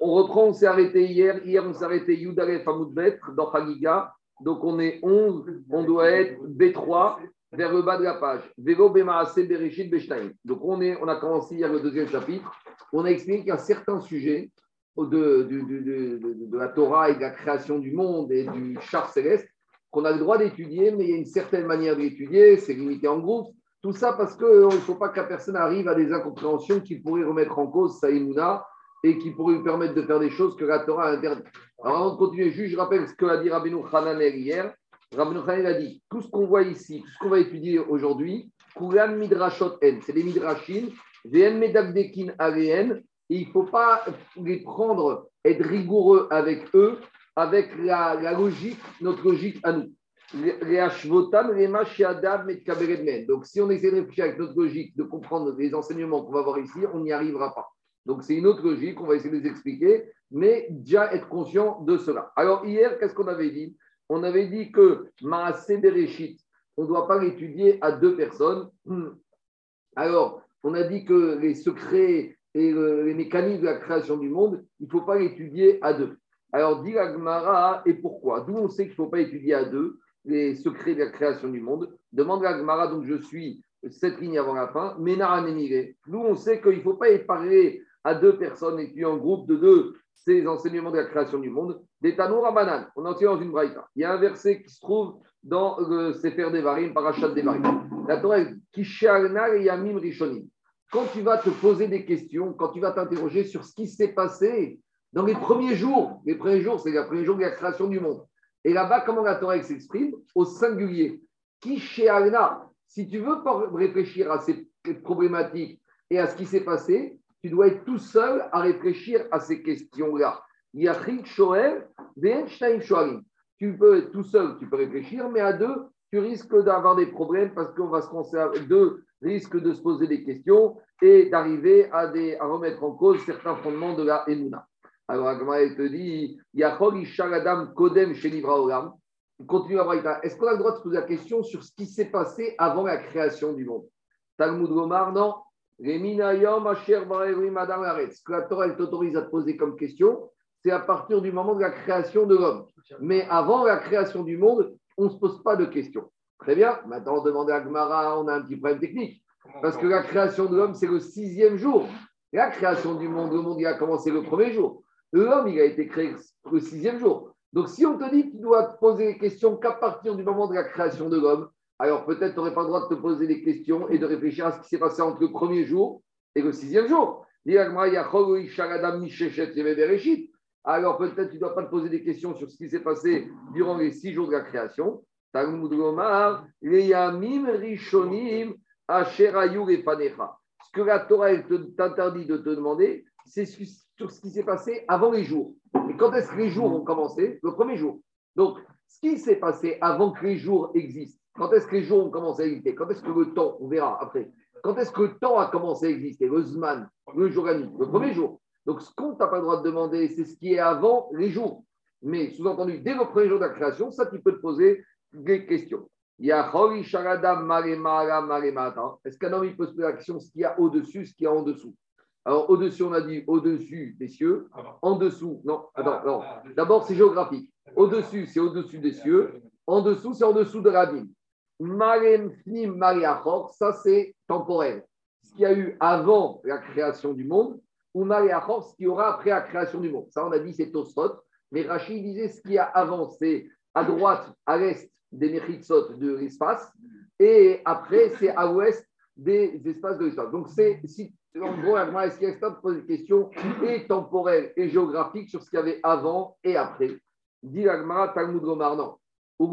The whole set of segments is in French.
On reprend, on s'est arrêté hier. Hier, on s'est arrêté Yudalef Amoudbet dans Chagiga. Donc, on est 11, on doit être B3 vers le bas de la page. Vélo Bemaase Bereshit Beshtaim. Donc, on, est, on a commencé hier le deuxième chapitre. On a expliqué a certains sujets de, de, de, de, la Torah et de la création du monde et du char céleste qu'on a le droit d'étudier, mais il y a une certaine manière d'étudier, c'est limité en groupe. Tout ça parce qu'il ne faut pas que la personne arrive à des incompréhensions qui pourraient remettre en cause sa et qui pourraient lui permettre de faire des choses que la Torah a interdites. Alors avant de continuer, juste, je rappelle ce que a dit Rabbeinu Hanan hier. Rabbeinu Hanan a dit tout ce qu'on voit ici, tout ce qu'on va étudier aujourd'hui, Kulan Midrashot En, c'est les Midrashim, VN Medagdekin Areen, et il ne faut pas les prendre, être rigoureux avec eux, avec la, la logique, notre logique à nous. Donc, si on essaie de réfléchir avec notre logique, de comprendre les enseignements qu'on va voir ici, on n'y arrivera pas. Donc, c'est une autre logique, on va essayer de les expliquer, mais déjà être conscient de cela. Alors, hier, qu'est-ce qu'on avait dit? On avait dit que Maasé Bereshit, on ne doit pas l'étudier à deux personnes. Hmm. Alors, on a dit que les secrets et les mécanismes de la création du monde, il ne faut pas l'étudier à deux. Alors, dit Agmara, et pourquoi? D'où on sait qu'il ne faut pas étudier à deux les secrets de la création du monde? Demande Agmara, donc je suis cette ligne avant la fin. Ménara Nous, on sait qu'il ne faut pas parler à deux personnes et puis en groupe de deux ces enseignements de la création du monde. Des Tanoura Banan, on en tient dans une braïta. Il y a un verset qui se trouve dans le Sefer Devarim, Parashat Devarim. La Torah est Yamim Rishonim. Quand tu vas te poser des questions, quand tu vas t'interroger sur ce qui s'est passé dans les premiers jours, les premiers jours, c'est les premiers jours de la création du monde. Et là-bas, comment la Torah s'exprime Au singulier? Chez si tu veux réfléchir à ces problématiques et à ce qui s'est passé, tu dois être tout seul à réfléchir à ces questions-là. Tu peux être tout seul, tu peux réfléchir, mais à deux, tu risques d'avoir des problèmes parce qu'on va se conserver. Deux risquent de se poser des questions et d'arriver à, à, remettre en cause certains fondements de la Emouna. Alors, Agma, elle te dit Kodem Shenivra Olam. Continue à voir. Est-ce qu'on a le droit de se poser la question sur ce qui s'est passé avant la création du monde? Talmud Gomar, non. Que la Torah t'autorise à te poser comme question, c'est à partir du moment de la création de l'homme. Mais avant la création du monde, on ne se pose pas de questions. Très bien. Maintenant, on à Gmara, on a un petit problème technique. Parce que la création de l'homme, c'est le sixième jour. La création du monde, le monde, il a commencé le premier jour. L'homme, il a été créé le sixième jour. Donc, si on te dit que tu dois te poser des questions qu'à partir du moment de la création de l'homme, alors peut-être tu n'aurais pas le droit de te poser des questions et de réfléchir à ce qui s'est passé entre le premier jour et le sixième jour. Alors peut-être tu ne dois pas te poser des questions sur ce qui s'est passé durant les six jours de la création. Ce que la Torah t'interdit de te demander, c'est sur ce qui s'est passé avant les jours. Et quand est-ce que les jours ont commencé? Le premier jour. Donc, ce qui s'est passé avant que les jours existent, quand est-ce que les jours ont commencé à exister? Quand est-ce que le temps, on verra après, quand est-ce que le temps a commencé à exister? Le Zman, le jour à nuit, le premier jour. Donc, ce qu'on n'a pas le droit de demander, c'est ce qui est avant les jours. Mais sous-entendu, dès le premier jour de la création, ça, tu peux te poser des questions. Il y a Est-ce qu'un homme il peut se poser la question ce qu'il y a au-dessus, ce qu'il y a en dessous? Alors, au-dessus, on a dit au-dessus des cieux. En dessous, non, attends, non. D'abord, c'est géographique. Au-dessus, c'est au-dessus des cieux. En dessous, c'est en dessous de la ville ça c'est temporel. Ce qu'il y a eu avant la création du monde, ou Mariachor, ce qu'il y aura après la création du monde. Ça, on a dit, c'est Tosfot. Mais Rachid disait ce qu'il y a avant, c'est à droite, à l'est des Mechitsot de l'espace, et après, c'est à l'ouest des espaces de l'espace. Donc, c'est, si, en gros, est-ce qu'il y a pose des questions et temporelles et géographiques sur ce qu'il y avait avant et après? Dit Agmara Talmud Gomar, non. Tu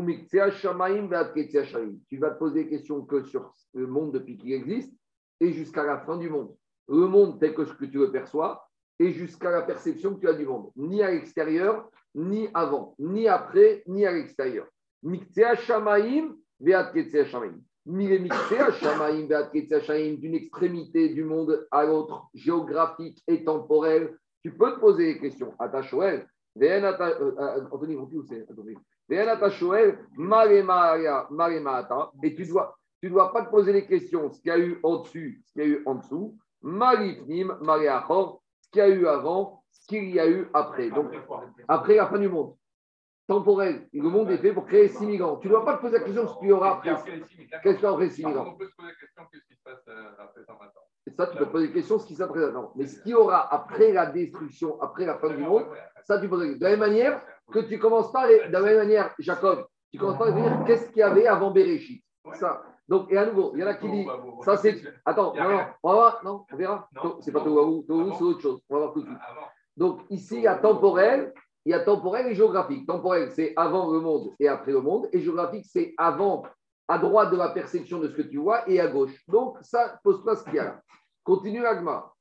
vas te poser des questions que sur le monde depuis qu'il existe et jusqu'à la fin du monde. Le monde tel que ce que tu le perçois et jusqu'à la perception que tu as du monde. Ni à l'extérieur, ni avant, ni après, ni à l'extérieur. D'une extrémité du monde à l'autre, géographique et temporelle. Tu peux te poser des questions. Euh, euh, Anthony, où c'est? Et tu dois, tu dois pas te poser les questions, ce qu'il y a eu au-dessus, ce qu'il y a eu en dessous. Marifnim, ce qu'il y a eu avant, ce qu'il y a eu après. Donc, après la fin du monde. Temporel. Le monde est fait pour créer 6 000 ans. Tu ne dois pas te poser la question ce qu'il y aura après. Qu'est-ce qu'il y aura après 6 000 ans On peut se poser la question qu'est-ce qui se passe euh, après 120 ans Et ça, tu peux poser la question de ce qui après maintenant. Mais ce qu'il y aura après la destruction, après la fin du monde, ça, tu poses. De la même manière que tu commences pas, de la même manière, Jacob, tu commences pas à dire qu'est-ce qu'il y avait avant Bereshit. Ça. Donc, et à nouveau, il y en a qui disent, ça c'est. Attends, non, non, on va voir, non, on verra. C'est pas Tohuahu, Tohuahu, c'est autre chose. On va voir tout de suite. Donc, ici, il y a temporel, il y a temporel et géographique. Temporel, c'est avant le monde et après le monde. Et géographique, c'est avant, à droite de la perception de ce que tu vois et à gauche. Donc, ça pose pas ce qu'il y a là. Continue Agma.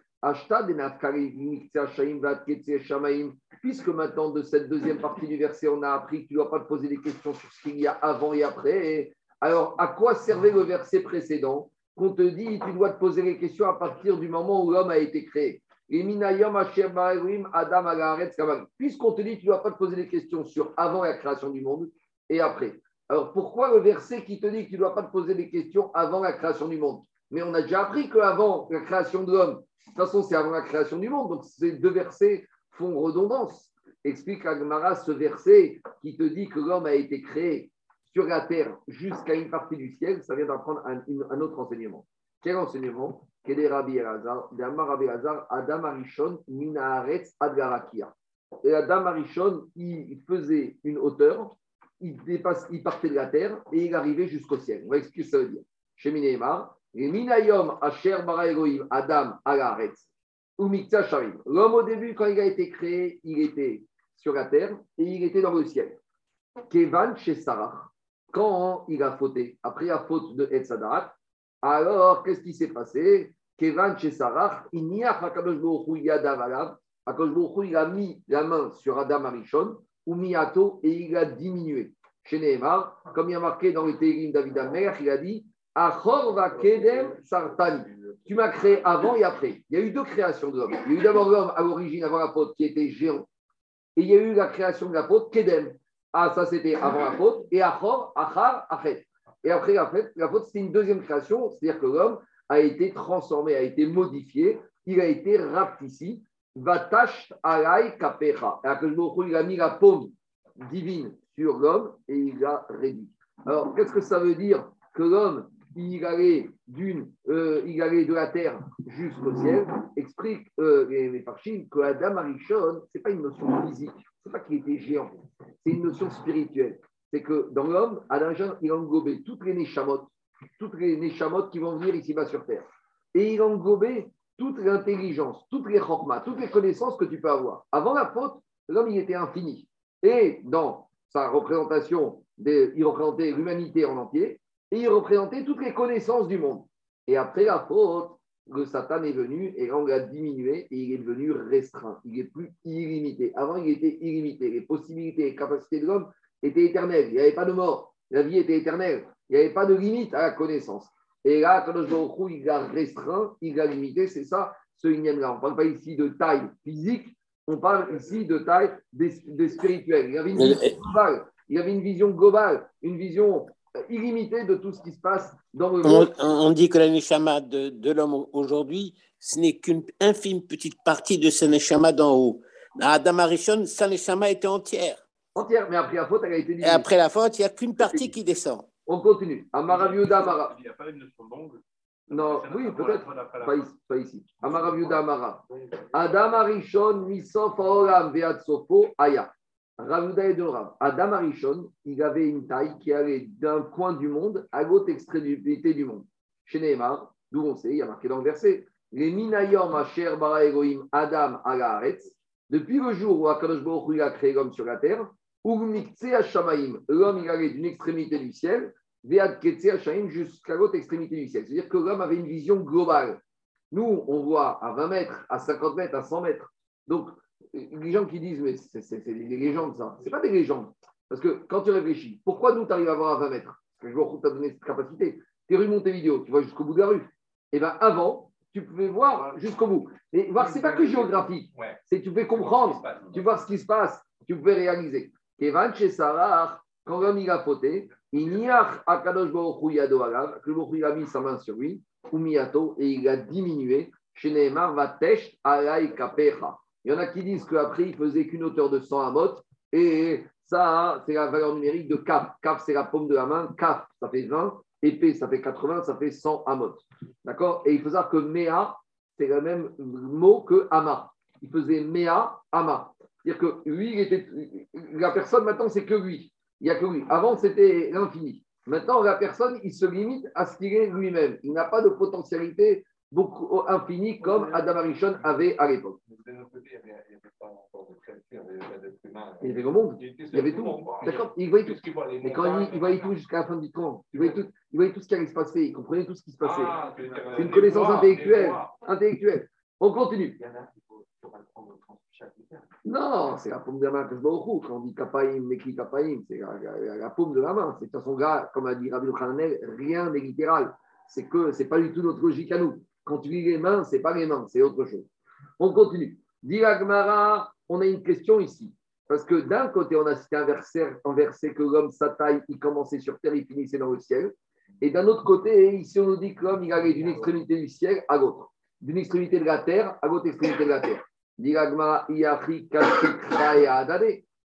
Puisque maintenant, de cette deuxième partie du verset, on a appris que tu ne dois pas te poser des questions sur ce qu'il y a avant et après. alors, à quoi servait le verset précédent Qu'on te dit, tu dois te poser les questions à partir du moment où l'homme a été créé? Puisqu'on te dit, tu ne dois pas te poser des questions sur avant la création du monde et après. Alors, pourquoi le verset qui te dit que tu ne dois pas te poser des questions avant la création du monde? Mais on a déjà appris qu'avant la création de l'homme, de toute façon, c'est avant la création du monde. Donc, ces deux versets font redondance. Explique Agmara ce verset qui te dit que l'homme a été créé sur la terre jusqu'à une partie du ciel. Ça vient d'apprendre un, autre enseignement. Quel enseignement? Rabbi Adam Arishon, Minaharetz Adgarakia. Et Adam Arishon, il faisait une hauteur, il, partait de la terre et il arrivait jusqu'au ciel. On va expliquer ce que ça veut dire. Chez Minémar, Minayom Asher Bara Elohim Adam Sharim. L'homme au début, quand il a été créé, il était sur la terre et il était dans le ciel. Kevan chez Sarah, quand il a fauté, après la faute de Etzadat, alors qu'est-ce qui s'est passé? Kevan chez Sarah, il n'y a pas il a mis la main sur Adam Arishon, ou Miato, et il a diminué. Chez comme il y a marqué dans le Télim David Amer, il a dit tu m'as créé avant et après. Il y a eu deux créations de l'homme. Il y a eu d'abord l'homme à l'origine, avant la faute, qui était géant. Et il y a eu la création de la faute, Kedem. Ah, ça c'était avant la faute. Et Achor, Achar, Achet. Et après la faute, la faute c'était une deuxième création, c'est-à-dire que l'homme a été transformé, a été modifié, il a été rapetissé. Vatash alay kapecha. Il a mis la paume divine sur l'homme et il l'a réduit. Alors, qu'est-ce que ça veut dire que l'homme il allait, d'une, euh, il allait de la terre jusqu'au ciel, explique euh, les, les que Adam Arishon, ce n'est pas une notion physique, ce n'est pas qu'il était géant, c'est une notion spirituelle. C'est que dans l'homme, Adam il a toutes les neshamot, toutes les neshamot qui vont venir ici-bas sur terre. Et il a toute l'intelligence, toutes les chokmas, toutes les connaissances que tu peux avoir. Avant la faute, l'homme, était infini. Et dans sa représentation, il représentait l'humanité en entier, et il représentait toutes les connaissances du monde. Et après la faute, le Satan est venu et on l'a diminué et il est devenu restreint. Il est plus illimité. Avant, il était illimité. Les possibilités et capacités de l'homme étaient éternelles. Il n'y avait pas de mort. La vie était éternelle. Il n'y avait pas de limite à la connaissance. Et là, quand je il a restreint, il a limité. C'est ça, ce ignème-là. On ne parle pas ici de taille physique, on parle ici de taille de, spirituelle. Il y avait une vision globale. Il y avait une vision globale, une vision illimité de tout ce qui se passe dans le monde. On, dit que la neshama de, de l'homme aujourd'hui, ce n'est qu'une infime petite partie de ce neshama d'en haut. Adam Arishon, sa neshama était entière. Entière, mais après la faute, elle a été Et après la faute, il n'y a qu'une partie qui descend. On continue. Amaraviuda Amara. Il n'y a pas une notion longue non, oui, peut-être. Pas ici. Pas ici. Amaraviuda Amara. Adam Arishon, Misof Olam, Veatsofo, Aya. Ravouda et Rav. Adam Arishon, il avait une taille qui allait d'un coin du monde à l'autre extrémité du monde. Chez Neymar, d'où on sait, il y a marqué dans le verset Les Minayom Asher Bara Elohim Adam Agaretz, depuis le jour où Akadosh Baruch a créé l'homme sur la terre, Urmikse Hashamaim, l'homme il allait d'une extrémité du ciel, jusqu'à l'autre extrémité du ciel. C'est-à-dire que l'homme avait une vision globale. Nous, on voit à 20 mètres, à 50 mètres, à 100 mètres. Donc, les gens qui disent, mais c'est des légendes, ça. Ce pas des légendes. Parce que quand tu réfléchis, pourquoi nous, tu arrives à voir à 20 mètres? Parce que je vois t'a donné cette capacité. Tu es rue Montevideo, tu vois jusqu'au bout de la rue. Et eh bien, avant, tu pouvais voir jusqu'au bout. Et voir, c'est pas que géographique. C'est tu pouvais comprendre, tu vois ce qui se passe, tu pouvais réaliser. Kevan chez Sarah, quand l'homme il a fauté, a Akadosh Baruch Yado que le il a mis sa main sur lui, et il a diminué. Chez Vatesh Kapecha Il y en a qui disent qu'après, il faisait qu'une hauteur de 100 amot. Et ça, c'est la valeur numérique de kaf. Kaf, c'est la paume de la main. Kaf, ça fait 20. Épée, ça fait 80. Ça fait 100 amot. D'accord? Et il faut savoir que Mea, c'est le même mot que Ama. Il faisait Mea, Ama. C'est-à-dire que lui, il était, la personne maintenant, c'est que lui. Il n'y a que lui. Avant, c'était l'infini. Maintenant, la personne, il se limite à ce qu'il est lui-même. Il n'a pas de potentialité beaucoup infinie comme Adam Arishon avait à l'époque. Il y avait le monde. Il y avait tout. D'accord Il voyait tout. Mais quand il, voyait tout jusqu'à la fin du temps, il voyait tout, il voyait tout ce qui allait se passer, il comprenait tout ce qui se passait. Ah, C'est une connaissance intellectuelle. les voix. Intellectuel. On continue. Non, c'est la paume de la main que je. Quand on dit Kapaïm, Meki Kapaïm, c'est la, paume de la main. C'est de toute façon, comme a dit Rabbi Khanel, rien n'est littéral. C'est que c'est pas du tout notre logique à nous. Quand tu lis les mains, c'est pas les mains, c'est autre chose. On continue. Dit on a une question ici. Parce que d'un côté, on a cité un verset que l'homme, sa taille, il commençait sur terre, il finissait dans le ciel. Et d'un autre côté, ici, on nous dit que l'homme, il allait d'une extrémité du ciel à l'autre. D'une extrémité de la terre à l'autre extrémité de la terre.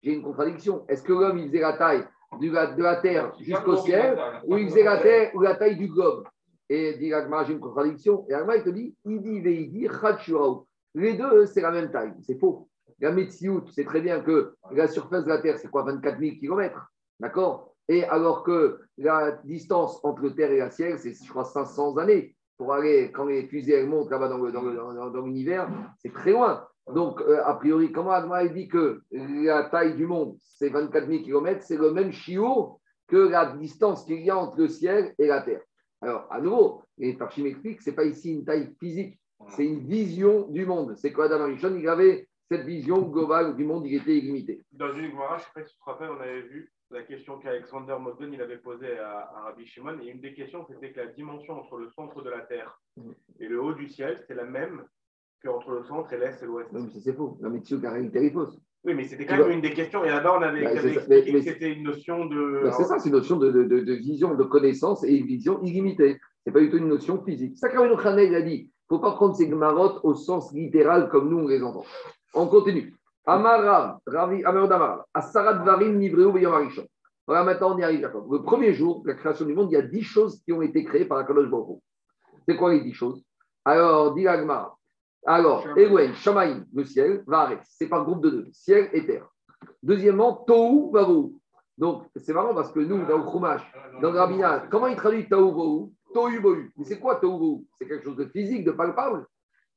J'ai une contradiction. Est-ce que l'homme, il faisait la taille de la terre jusqu'au ciel ou il faisait la terre ou la taille du globe? Et dit j'ai une contradiction. Et l'Agmara, il te dit, Idi Veidi. Les deux, c'est la même taille. C'est faux. La Metsiout, c'est très bien que la surface de la Terre, c'est quoi 24 000 km D'accord? Et alors que la distance entre Terre et la ciel, c'est, je crois, 500 années. Pour aller, quand les fusées elles montent là-bas dans, l'univers, c'est très loin. Donc, euh, a priori, comment Agma dit que la taille du monde, c'est 24 000 km, c'est le même chiot que la distance qu'il y a entre le ciel et la Terre. Alors, à nouveau, les Parchim expliquent que ce n'est pas ici une taille physique, c'est une vision du monde. C'est quoi Adam Arishon Il avait cette vision globale du monde, il était illimité. Dans une Gemara, je ne sais pas si tu te rappelles, on avait vu la question qu'Alexander Modon il avait posée à, à Rabbi Shimon. Et une des questions, c'était que la dimension entre le centre de la Terre et le haut du ciel, c'était la même qu'entre le centre et l'est et l'ouest. Non, mais c'est faux. Elle est fausse. Oui, mais c'était quand Tu même une des questions. Et là-bas, on avait, c'est expliqué Mais- que mais- c'était une notion de. Ben, c'est ça, c'est une notion de, de- de- de vision, de connaissance et une vision illimitée. Ce n'est pas du tout une notion physique. Sacramento Khanel, il a dit il ne faut pas prendre ces gemarottes au sens littéral comme nous on les entend. On continue. Amarav, Ravi, Amar Damar, Asarat Varim, Nivreu. Voilà, maintenant on y arrive, d'accord. Le premier jour de la création du monde, il y a dix choses qui ont été créées par Akadosh Baruch. C'est quoi les dix choses? Alors, dit. Alors, Ewen, Shamaïm, le ciel, Varet, c'est par groupe de deux, ciel et terre. Deuxièmement, Tohu, Vavou. Donc, c'est marrant parce que nous, dans le Chumash, dans le Rabbinat, comment il traduit Tohu, Vavou? Tohu, Vavou. Mais c'est quoi Tohu, Vavou? C'est quelque chose de physique, de palpable?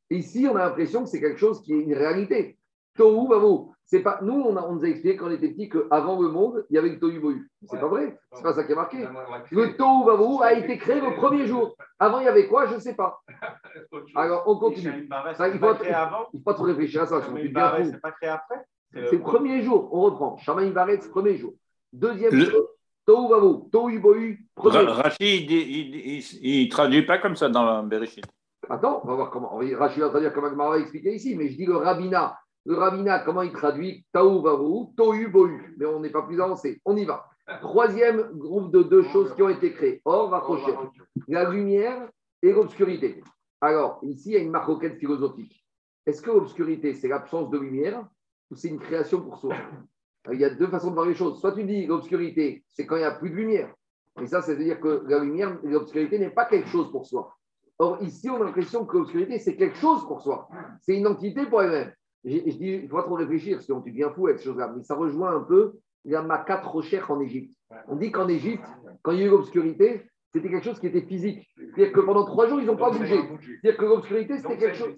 Et ici, on a l'impression que c'est quelque chose qui est une réalité. Tohu, Vavou. C'est pas, nous, on, a, on nous a expliqué quand on était petit qu'avant le monde, il y avait le Tohu, Vavou. C'est pas vrai? C'est pas ça qui est marqué. Le Tohu, Vavou a été créé le premier jour. Avant, il y avait quoi? Je ne sais pas. Alors, on continue. Ça, il c'est faut- pas créé avant. Il ne faut pas trop réfléchir à ça, c'est pas créé après. C'est le premier jour, on reprend. Shamaï Baretz, premier jour. Deuxième Le- chose, Tohu Vavu, Tohu Bohu, jour. Rachid, il, il traduit pas comme ça dans Bereshit. Attends, on va voir comment. Rachid va traduire comme Agmara expliqué ici, mais je dis le rabbinat. Le rabbinat, comment il traduit Taou Vavu, Tohu Bohu. Mais on n'est pas plus avancé. On y va. Troisième groupe de deux choses qui ont été créées. Or, Vachocher. La lumière et l'obscurité. Alors, ici, il y a une maroquette philosophique. Est-ce que l'obscurité, c'est l'absence de lumière ou c'est une création pour soi? Il y a deux façons de voir les choses. Soit tu dis l'obscurité, c'est quand il n'y a plus de lumière. Et ça, c'est-à-dire que la lumière et l'obscurité n'est pas quelque chose pour soi. Or, ici, on a l'impression que l'obscurité, c'est quelque chose pour soi. C'est une entité pour elle-même. Je dis, il ne faut pas trop réfléchir, sinon tu deviens fou avec ces choses-là. Mais ça rejoint un peu la Makat Rocher en Égypte. On dit qu'en Égypte, quand il y a eu l'obscurité, c'était quelque chose qui était physique. C'est-à-dire que pendant trois jours, ils n'ont pas bougé. C'est-à-dire que l'obscurité, c'était quelque chose.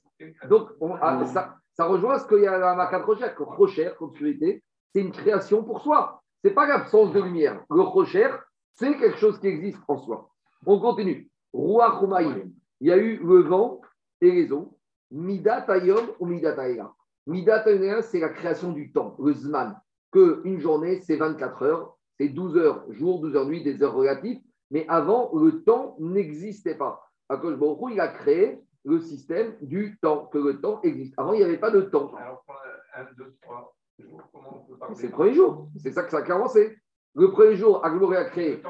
Donc, on- ah, ça, ça rejoint ce qu'il y a à la Makat Rocher, que Rocher, l'obscurité, c'est une création pour soi. Ce n'est pas l'absence de lumière. Le Rocher, c'est quelque chose qui existe en soi. On continue. Roi Khumaïm. Il y a eu le vent et les eaux. Ayom ou Aïla. Midat Aïla, c'est la création du temps, le Zman. Que une journée, c'est 24 heures, c'est 12 heures jour, 12 heures nuit, des heures relatives. Mais avant, le temps n'existait pas. Akash Baruch Hu, il a créé le système du temps, que le temps existe. Avant, il n'y avait pas de temps. Alors, pour un, deux, trois jours, comment on peut parler C'est le premier jour. C'est ça que ça a commencé. Le premier jour, Agmoré a créé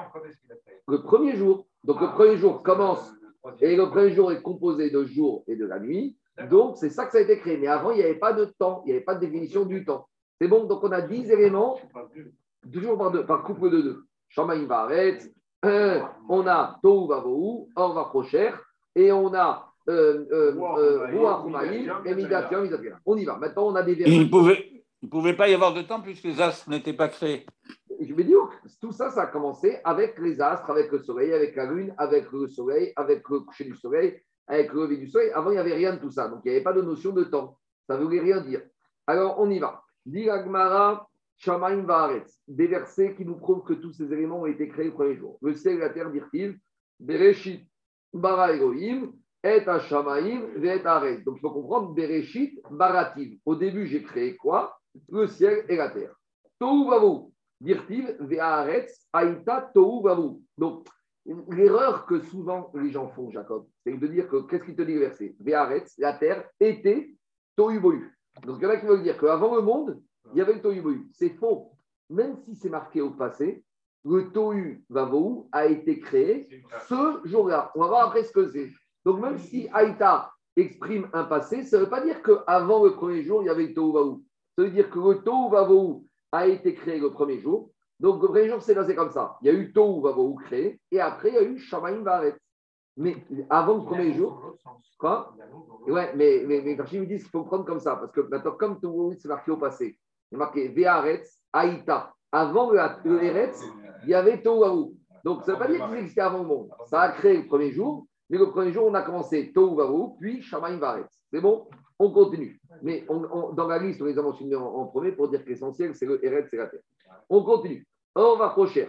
Le premier jour. Donc le Ah, premier jour commence le- le troisième et le premier jour est composé de jour et de la nuit. Donc, c'est ça que ça a été créé. Mais avant, il n'y avait pas de temps, il n'y avait pas de définition du temps. C'est bon, donc on a 10 éléments, toujours par, deux, par couple de deux. Shamaïm Baret, euh, on a Tohu Vavohu, Or Vaprocher, et on a euh, euh, euh, Ruach Umaïm et Midatiam. On y va. Maintenant, on a des Il versets. ne pouvait, il pouvait pas y avoir de temps puisque les astres n'étaient pas créés. Je vais dire, tout ça, ça a commencé avec les astres, avec le soleil, avec la lune, avec le soleil, avec le coucher du soleil, avec le lever du soleil. Avant, il n'y avait rien de tout ça. Donc, il n'y avait pas de notion de temps. Ça ne voulait rien dire. Alors, on y va. Dit Agmara, Shamaim Vaaretz. Des versets qui nous prouvent que tous ces éléments ont été créés le premier jour. Le ciel et la terre, dit-il, Bereshit, Bara Elohim, et Shamaim, et Haaretz. Donc, il faut comprendre Bereshit, Barativ. Au début, j'ai créé quoi? Le ciel et la terre. Tohu. Dirtiv, Ve'aretz, Aïta, Tohu. Donc, l'erreur que souvent les gens font, Jacob, c'est de dire que, qu'est-ce qu'il te dit le verset? Ve'aretz, la terre était Tohu Bohu. Donc, il y en a qui veulent dire qu'avant le monde, il y avait le Tohu Bohu. C'est faux. Même si c'est marqué au passé, le Tohu Vavou a été créé ce jour-là. On va voir après ce que c'est. Donc, même si Aïta exprime un passé, ça ne veut pas dire qu'avant le premier jour, il y avait le Tohu Vavou. Ça veut dire que le Tohu Vavou a été créé le premier jour. Donc, le premier jour, c'est passé comme ça. Il y a eu Tohu créé, et après, il y a eu Shamaim Varet. Mais avant le premier jour, quoi Ouais, mais, mais, mais quand ils me disent qu'il faut prendre comme ça, parce que maintenant, comme Tohu c'est marqué au passé, c'est marqué Ve'aretz, Aïta. Avant le, le Eretz, il y avait Tohu. Donc, ça ne veut pas dire qu'il existait avant le monde. Ça a créé le premier jour, mais le premier jour, on a commencé Tohu puis Shamaim Varet. C'est bon? On continue. Mais on- on- dans la liste, on les a mentionnés en, en premier pour dire que l'essentiel, c'est le Eretz, c'est la terre. On continue. Or, va Rocher.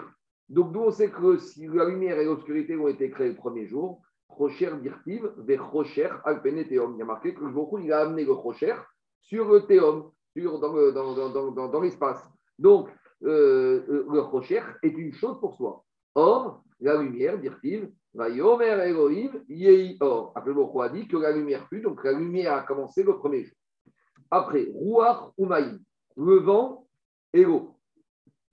Donc, d'où on sait que si la lumière et l'obscurité ont été créés le premier jour, Rocher dirtiv, vers Rocher, Alpene Théum. Il y a marqué que le jour il a amené le Rocher sur le Théum, sur, dans, dans, dans, dans, l'espace. Donc, euh, le Rocher est une chose pour soi. Or, la lumière, dirtiv, va Yomer Elohim, Yehi Or. Après, roi a dit que la lumière fut, donc la lumière a commencé le premier jour. Après, Ruach Umaï, le vent et l'eau.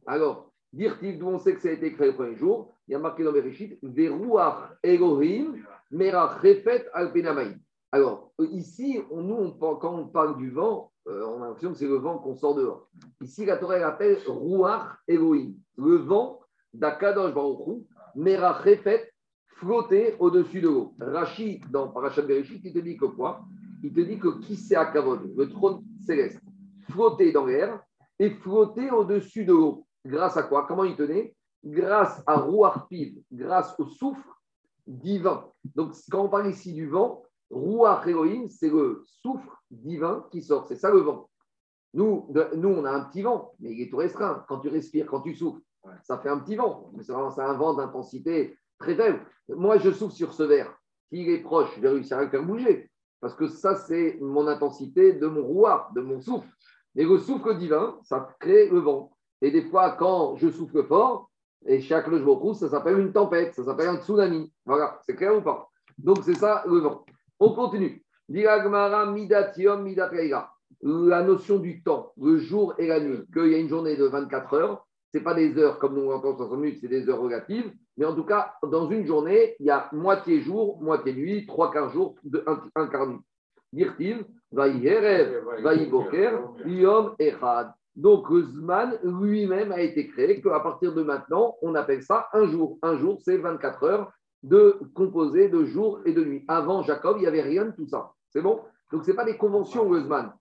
Alors, Dirtiv, d'où on sait que ça a été créé le premier jour, il y a marqué dans Bereshit, Veruach Elohim, Merach Refet Alpenamaï. Alors, euh, ici, nous, on quand on parle du vent, euh, on a l'impression que c'est le vent qu'on sort dehors. Ici, la Torah elle appelle Ruach Elohim, le vent d'Akadosh Baruch Merach Refet, flotter au-dessus de l'eau. Rachid, dans Parashat Bereshit, il te dit que quoi? Il te dit que qui c'est Akavod, le trône céleste, flotter dans l'air et flotter au-dessus de l'eau. Grâce à quoi? Comment il tenait? Grâce à Ruach Piv, grâce au souffle divin. Donc, quand on parle ici du vent, Ruach Elohim, c'est le souffle divin qui sort. C'est ça le vent. Nous, de- nous, on a un petit vent, mais il est tout restreint. Quand tu respires, quand tu souffles, ça fait un petit vent. Mais c'est vraiment c'est un vent d'intensité très faible. Moi, je souffle sur ce verre. S'il est proche, je vais réussir à le faire bouger. Parce que ça, c'est mon intensité de mon rouard, de mon souffle. Mais le souffle divin, ça crée le vent. Et des fois, quand je souffle fort, et chaque le jour ça s'appelle une tempête, ça s'appelle un tsunami. Voilà, c'est clair ou pas? Donc, c'est ça le vent. On continue. La notion du temps, le jour et la nuit, qu'il y a une journée de 24 heures, ce n'est pas des heures comme nous on entend 60 minutes, c'est des heures relatives. Mais en tout cas, dans une journée, il y a moitié jour, moitié nuit, trois quarts jour, un, quart nuit. Yom. Donc, le Zman lui-même a été créé qu'à partir de maintenant, on appelle ça un jour. Un jour, c'est 24 heures de composé de jour et de nuit. Avant Jacob, il n'y avait rien de tout ça. C'est bon? Donc, ce n'est pas des conventions, le Zman.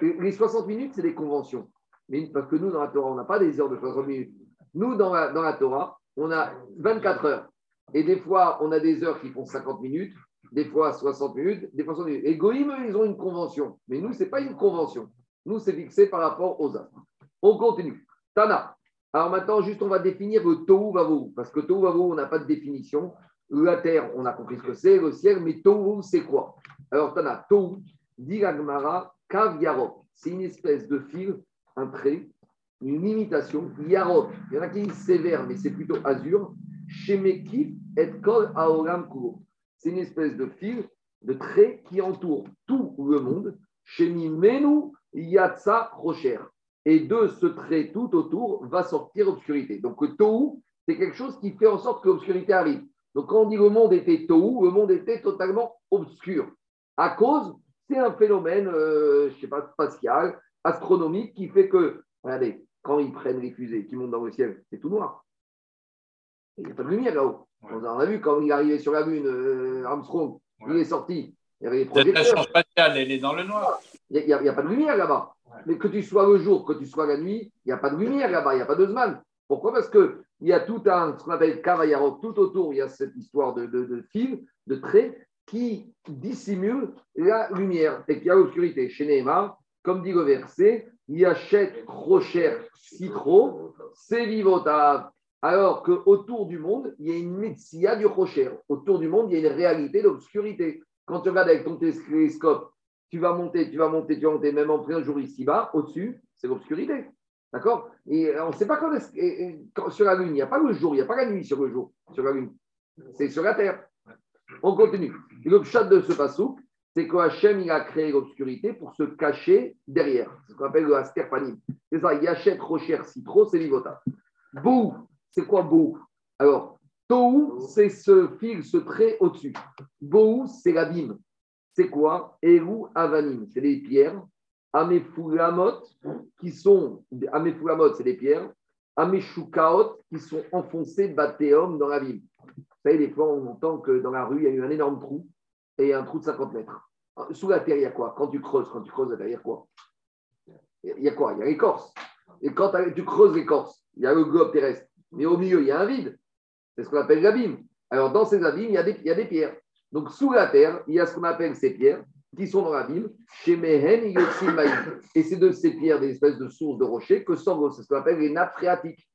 Les les 60 minutes, c'est des conventions. Mais parce que nous, dans la Torah, on n'a pas des heures de 60 minutes. Nous, dans la, dans la Torah, on a 24 heures. Et des fois, on a des heures qui font 50 minutes, des fois 60 minutes, des fois 60 minutes. Et Goïm, ils ont une convention. Mais nous, ce n'est pas une convention. Nous, c'est fixé par rapport aux astres. On continue. Tana. Alors maintenant, juste, on va définir le Tohu Vavou. Parce que Tohu Vavou, on n'a pas de définition. La terre, on a compris ce que c'est, le ciel, mais Tohu, c'est quoi? Alors, Tana, Tohu, dit Agmara, Kav. C'est une espèce de fil, un trait, une imitation. Yarok, il y en a qui disent sévère, mais c'est plutôt azur. Shemekif et Kol Aolam Kulo. C'est une espèce de fil, de trait qui entoure tout le monde. Shemi Menu Yatsa Rocher. Et de ce trait tout autour va sortir obscurité. Donc le Tohu, c'est quelque chose qui fait en sorte que l'obscurité arrive. Donc quand on dit le monde était Tohu, le monde était totalement obscur. À cause, C'est un phénomène, euh, je ne sais pas, spatial, astronomique, qui fait que, regardez, quand ils prennent les fusées qui montent dans le ciel, c'est tout noir. Il n'y a pas de lumière là-haut. Ouais. On a vu quand il est arrivé sur la Lune, euh, Armstrong, il est sorti. Il y avait les Cette station projecteurs. spatiale, elle est dans le noir. Il n'y a, il y a pas de lumière là-bas. Ouais. Mais que tu sois le jour, que tu sois la nuit, il n'y a pas de lumière là-bas, il n'y a pas de Zman. Pourquoi? Parce qu'il y a tout un, ce qu'on appelle Kavayarok, tout autour, il y a cette histoire de, de, de fils, de traits, qui dissimule la lumière et qu'il y a l'obscurité. Chez Neymar, comme dit le verset, Yachet Rocher Citro, c'est vivota. Alors qu'autour du monde, il y a une médecine du Rocher. Autour du monde, il y a une réalité d'obscurité. Quand tu regardes avec ton télescope, tu vas monter, tu vas monter, tu vas monter, même en plein jour ici-bas, au-dessus, c'est l'obscurité. D'accord? Et on ne sait pas quand, est-ce- et- quand- sur la Lune, il n'y a pas le jour, il n'y a pas la nuit sur le jour, sur la Lune. C'est sur la Terre. On continue. Le chat de ce pasouk, c'est que Hachem, il a créé l'obscurité pour se cacher derrière. C'est ce qu'on appelle le asterpanim. C'est ça, Yachet, Rocher, Citro, c'est Livota. Bou, c'est quoi Bou? Alors, Tohu, c'est ce fil, ce trait au-dessus. Bou, c'est l'abîme. C'est quoi? Eru Avanim, c'est des pierres. Amefulamot, qui sont. Amefulamot, c'est des pierres. Ameshukaot, qui sont enfoncées batéum dans l'abîme. Vous savez, des fois, on entend que dans la rue, il y a eu un énorme trou et un trou de 50 mètres. Sous la terre, il y a quoi? Quand tu creuses, quand tu creuses la terre, il y a quoi? Il y a quoi? Il y a l'écorce. Et quand tu creuses l'écorce, il y a le globe terrestre. Mais au milieu, il y a un vide. C'est ce qu'on appelle l'abîme. Alors, dans ces abîmes, il y, a des, il y a des pierres. Donc, sous la terre, il y a ce qu'on appelle ces pierres qui sont dans l'abîme. Chez Mehen, Yotsimaï. Et c'est de ces pierres, des espèces de sources de rochers, que sortent, c'est ce qu'on appelle les nappes phréatiques.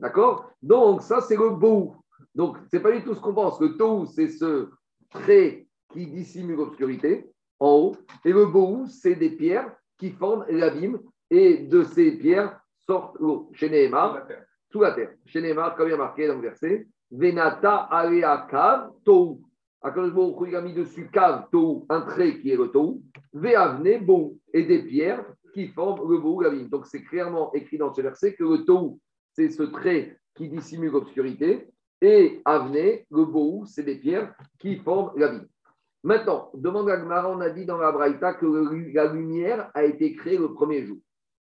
D'accord? Donc, ça, c'est le beau. Donc, ce n'est pas du tout ce qu'on pense. Le Tohu, c'est ce trait qui dissimule l'obscurité en haut. Et le Bohu, c'est des pierres qui forment l'abîme. Et de ces pierres sortent l'eau. Chez Nehemar, sous la terre. Chez Neymar, comme il y a marqué dans le verset, Venata alea kav tohu. Akadosh il a mis dessus kav tohu, un trait qui est le tohu, ve'avne bohu, et des pierres qui forment le l'abîme. Donc c'est clairement écrit dans ce verset que le tohu, c'est ce trait qui dissimule l'obscurité, et avne, le bohu, c'est des pierres qui forment l'abîme. Maintenant, demande à Gmara, on a dit dans la Braïta que la lumière a été créée le premier jour.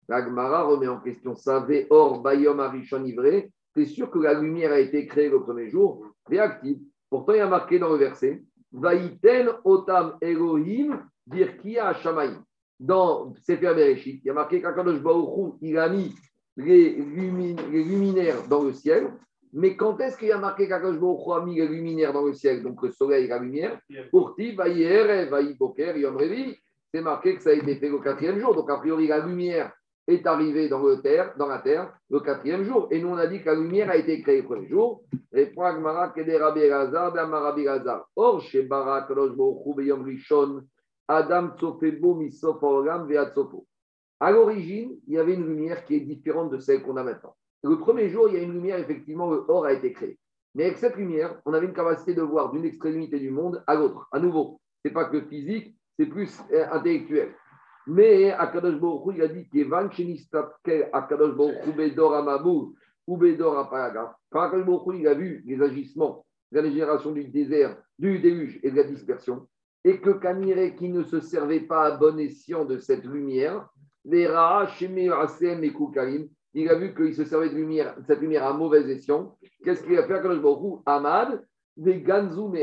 La remet en question ça. Or, Bayom Arishon Ivré, c'est sûr que la lumière a été créée le premier jour, réactive. Pourtant, il y a marqué dans le verset Vaïten Otam Elohim Birkia. Dans Sefer Bereshit, il y a marqué qu'Akadosh Baruch Hu, il a mis les, lumi- les luminaires dans le ciel. Mais quand est-ce qu'il y a marqué qu'Akadosh Baruch Hu a mis les luminaires dans le ciel, donc le soleil et la lumière Vaïboker, Yom Revi. C'est marqué que ça a été fait le quatrième jour. Donc, a priori, la lumière est arrivée dans, le terre, dans la terre le quatrième jour. Et nous, on a dit que la lumière a été créée le premier jour. Or, chez Barak, Rishon, Adam. À l'origine, il y avait une lumière qui est différente de celle qu'on a maintenant. Le premier jour, il y a une lumière, effectivement, le or a été créé. Mais avec cette lumière, on avait une capacité de voir d'une extrémité du monde à l'autre. À nouveau, ce n'est pas que physique, c'est plus euh, intellectuel. Mais Akadosh Baruch il a dit qu'Evan Shenistatke Akadosh Baruch Bedor Amabou ou Bedor. Quand Akadosh il a vu les agissements de la génération du désert, du déluge et de la dispersion, et que Kanire qui ne se servait pas à bon escient de cette lumière, les Ra, Sheme, Asem et Koukarim, il a vu qu'il se servait de, lumière, cette lumière à mauvais escient. Qu'est-ce qu'il a fait Akadosh Baruch Amad, des Ganzou.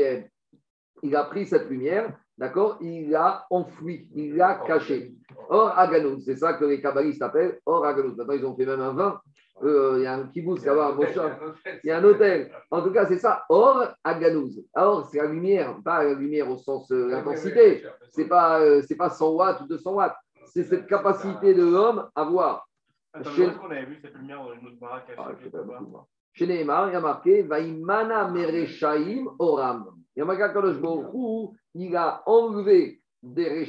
Il a pris cette lumière, d'accord? Il l'a enfoui, il l'a caché. Or Aganouz, c'est ça que les kabbalistes appellent Or Aganouz. Maintenant, ils ont fait même un vin. Euh, Il y a un kibbutz là-bas, à Moshav. Il y a un hôtel. En tout cas, c'est ça, Or Aganouz. Or, c'est la lumière, pas la lumière au sens euh, l'intensité. C'est pas, euh, c'est pas 100 watts ou 200 watts. C'est cette capacité de l'homme à voir. Attends, Chez- qu'on avait vu cette lumière dans une autre baraque Ah, moi. Chez Neymar, il y a marqué Vaimana Mereshaim Oram. Il y a marqué Kadosh Hu, il a enlevé des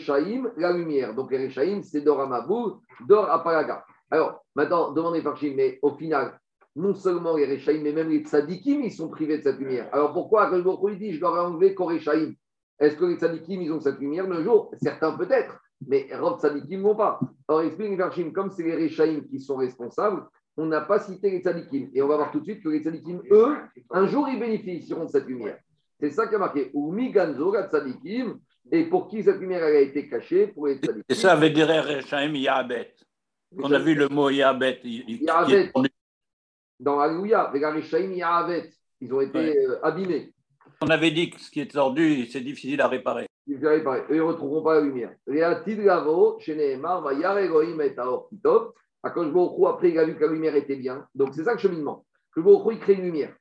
la lumière. Donc les c'est Dor Amabou, Dor Aparaga. Alors, maintenant, demandez par mais au final, non seulement les mais même les Tzadikim, ils sont privés de cette lumière. Alors pourquoi Kadosh Baruch Hu, il dit Je leur ai enlevé qu'aux Est-ce que les Tzadikim, ils ont cette lumière le jour? Certains peut-être, mais Rob Tzadikim n'ont pas. Alors, explique les Farshim, comme c'est les Rechaim qui sont responsables, on n'a pas cité les tzadikim. Et on va voir tout de suite que les tzadikim, eux, un jour, ils bénéficieront de cette lumière. C'est ça qui a marqué. Umi ganzo Et pour qui cette lumière elle a été cachée Pour les tzadikim? Et ça dire Rechaim Yahabet. On a vu le mot qui est- Dans Alléluia, Vegar Shaim Yahavet, ils ont été Ouais. euh, abîmés. On avait dit que ce qui est tordu, c'est difficile à réparer. Ils verraient pareil. Eux, ils ne retrouveront pas la lumière. Réatid Gavo, chez Nehemar, va Yar Elohim et Taor Kitov. Akash Baruch Hu, après, il a vu que la lumière était bien. Donc, c'est ça le cheminement. Que Hu, il crée une lumière.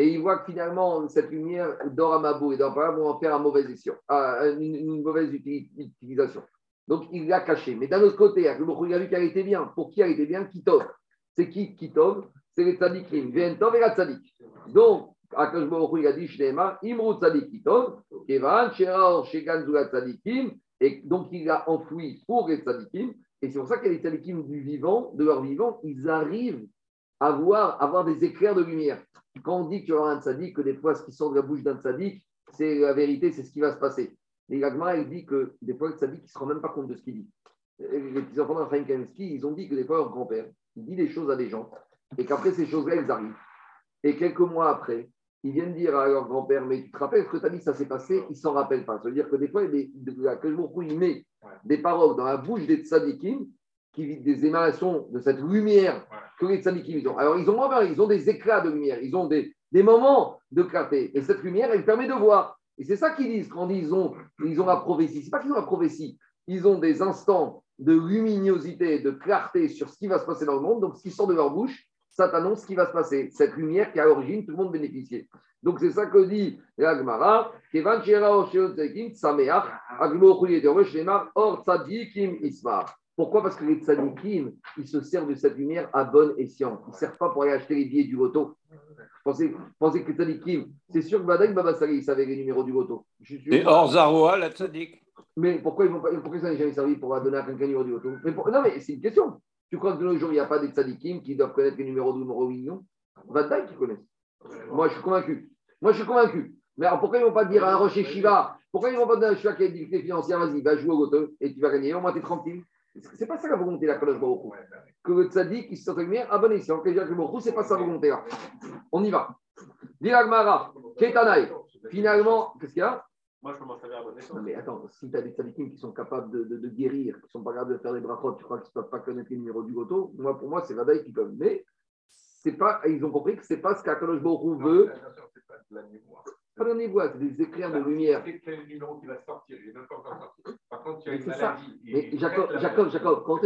Et il voit que finalement, cette lumière dort à Mabou et dort pas vont en faire un mauvais ah, une, une mauvaise uti- utilisation. Donc, il l'a caché. Mais d'un autre côté, il a vu qu'elle était bien. Pour qui elle était bien? Kitov. C'est qui? Kitov C'est les tzadikim. Ventov et la tzadik. Donc, Akash il a dit, Shneema, Imru tzadik Kitov. Kevan, Sheraor, Shegan, Zula Tzadikim, et donc il a enfoui pour les Tzadikim, et c'est pour ça que les Tzadikim du vivant, de leur vivant, ils arrivent à voir, à voir des éclairs de lumière. Quand on dit qu'il y aura un Tzadik, que des fois ce qui sort de la bouche d'un Tzadik, c'est la vérité, c'est ce qui va se passer. Et l'Agma, il dit que des fois le Tzadik, il ne se rend même pas compte de ce qu'il dit. Les petits enfants d'Afraïm Kamensky, ils ont dit que des fois leur grand-père, il dit des choses à des gens, et qu'après ces choses-là, elles arrivent. Et quelques mois après, ils viennent dire à leur grand-père, mais tu te rappelles ce que tu as dit, ça s'est passé, ils ne s'en rappellent pas. Ça veut dire que des fois, il, il met des paroles dans la bouche des tzadikim, qui des émanations de cette lumière que les tzadikim ils ont. Alors, ils ont, ils ont des éclats de lumière, ils ont des, des moments de clarté. Et cette lumière, elle permet de voir. Et c'est ça qu'ils disent quand ils ont, ils ont la prophétie. C'est pas qu'ils ont la prophétie, ils ont des instants de luminosité, de clarté sur ce qui va se passer dans le monde. Donc, ce qui sort de leur bouche, ça t'annonce ce qui va se passer. Cette lumière qui, à l'origine, tout le monde bénéficiait. Donc, c'est ça que dit l'Agmara. Or. Pourquoi? Parce que les tzadikim, ils se servent de cette lumière à bon escient. Ils ne servent pas pour aller acheter les billets du loto. Pensez, pensez que les tzadikim, c'est sûr que Badak Babasari, ils savaient les numéros du loto. Et hors Zaroa, la tzaddik. Mais pourquoi, ils vont pas, pourquoi ça n'est jamais servi pour donner à quelqu'un le numéro du loto? Mais pour- Non, mais c'est une question. Tu crois que de nos jours, il n'y a pas des tzadikim qui doivent connaître les numéros du numéro million? Vadaï qui connaissent. Moi, je suis convaincu. Moi, je suis convaincu. Mais alors, pourquoi ils ne vont pas dire à un rocher Shiva Pourquoi ils ne vont pas dire à un Shiva qui a une difficulté financière Vas-y, va jouer au loto et tu vas gagner. Au moins, tu es tranquille. C'est pas ça la volonté de la Kadosh Baruch. Que le tzadik, qui se sent lumière, ah bon escient. Que Baruch c'est pas sa volonté là. On y va. Diragmara, Ketanaï. Finalement, qu'est-ce qu'il y a? Moi, je commence à bonne non, mais attends, si tu as des tzadikim qui sont capables de, de- de guérir, qui ne sont pas capables de faire des brachot, tu crois qu'ils ne peuvent pas connaître les numéros du loto? Moi, pour moi, c'est Vadaï qui peuvent. Mais c'est pas, ils ont compris que ce n'est pas ce qu'Akadosh Baruch veut. C'est pas de la mémoire. Voies, c'est des éclairs de lumière. C'est quel numéro qui va sortir Il est même pas encore sorti. Par contre, il y a une maladie. Mais Jacob, Jacob. Jacob, quand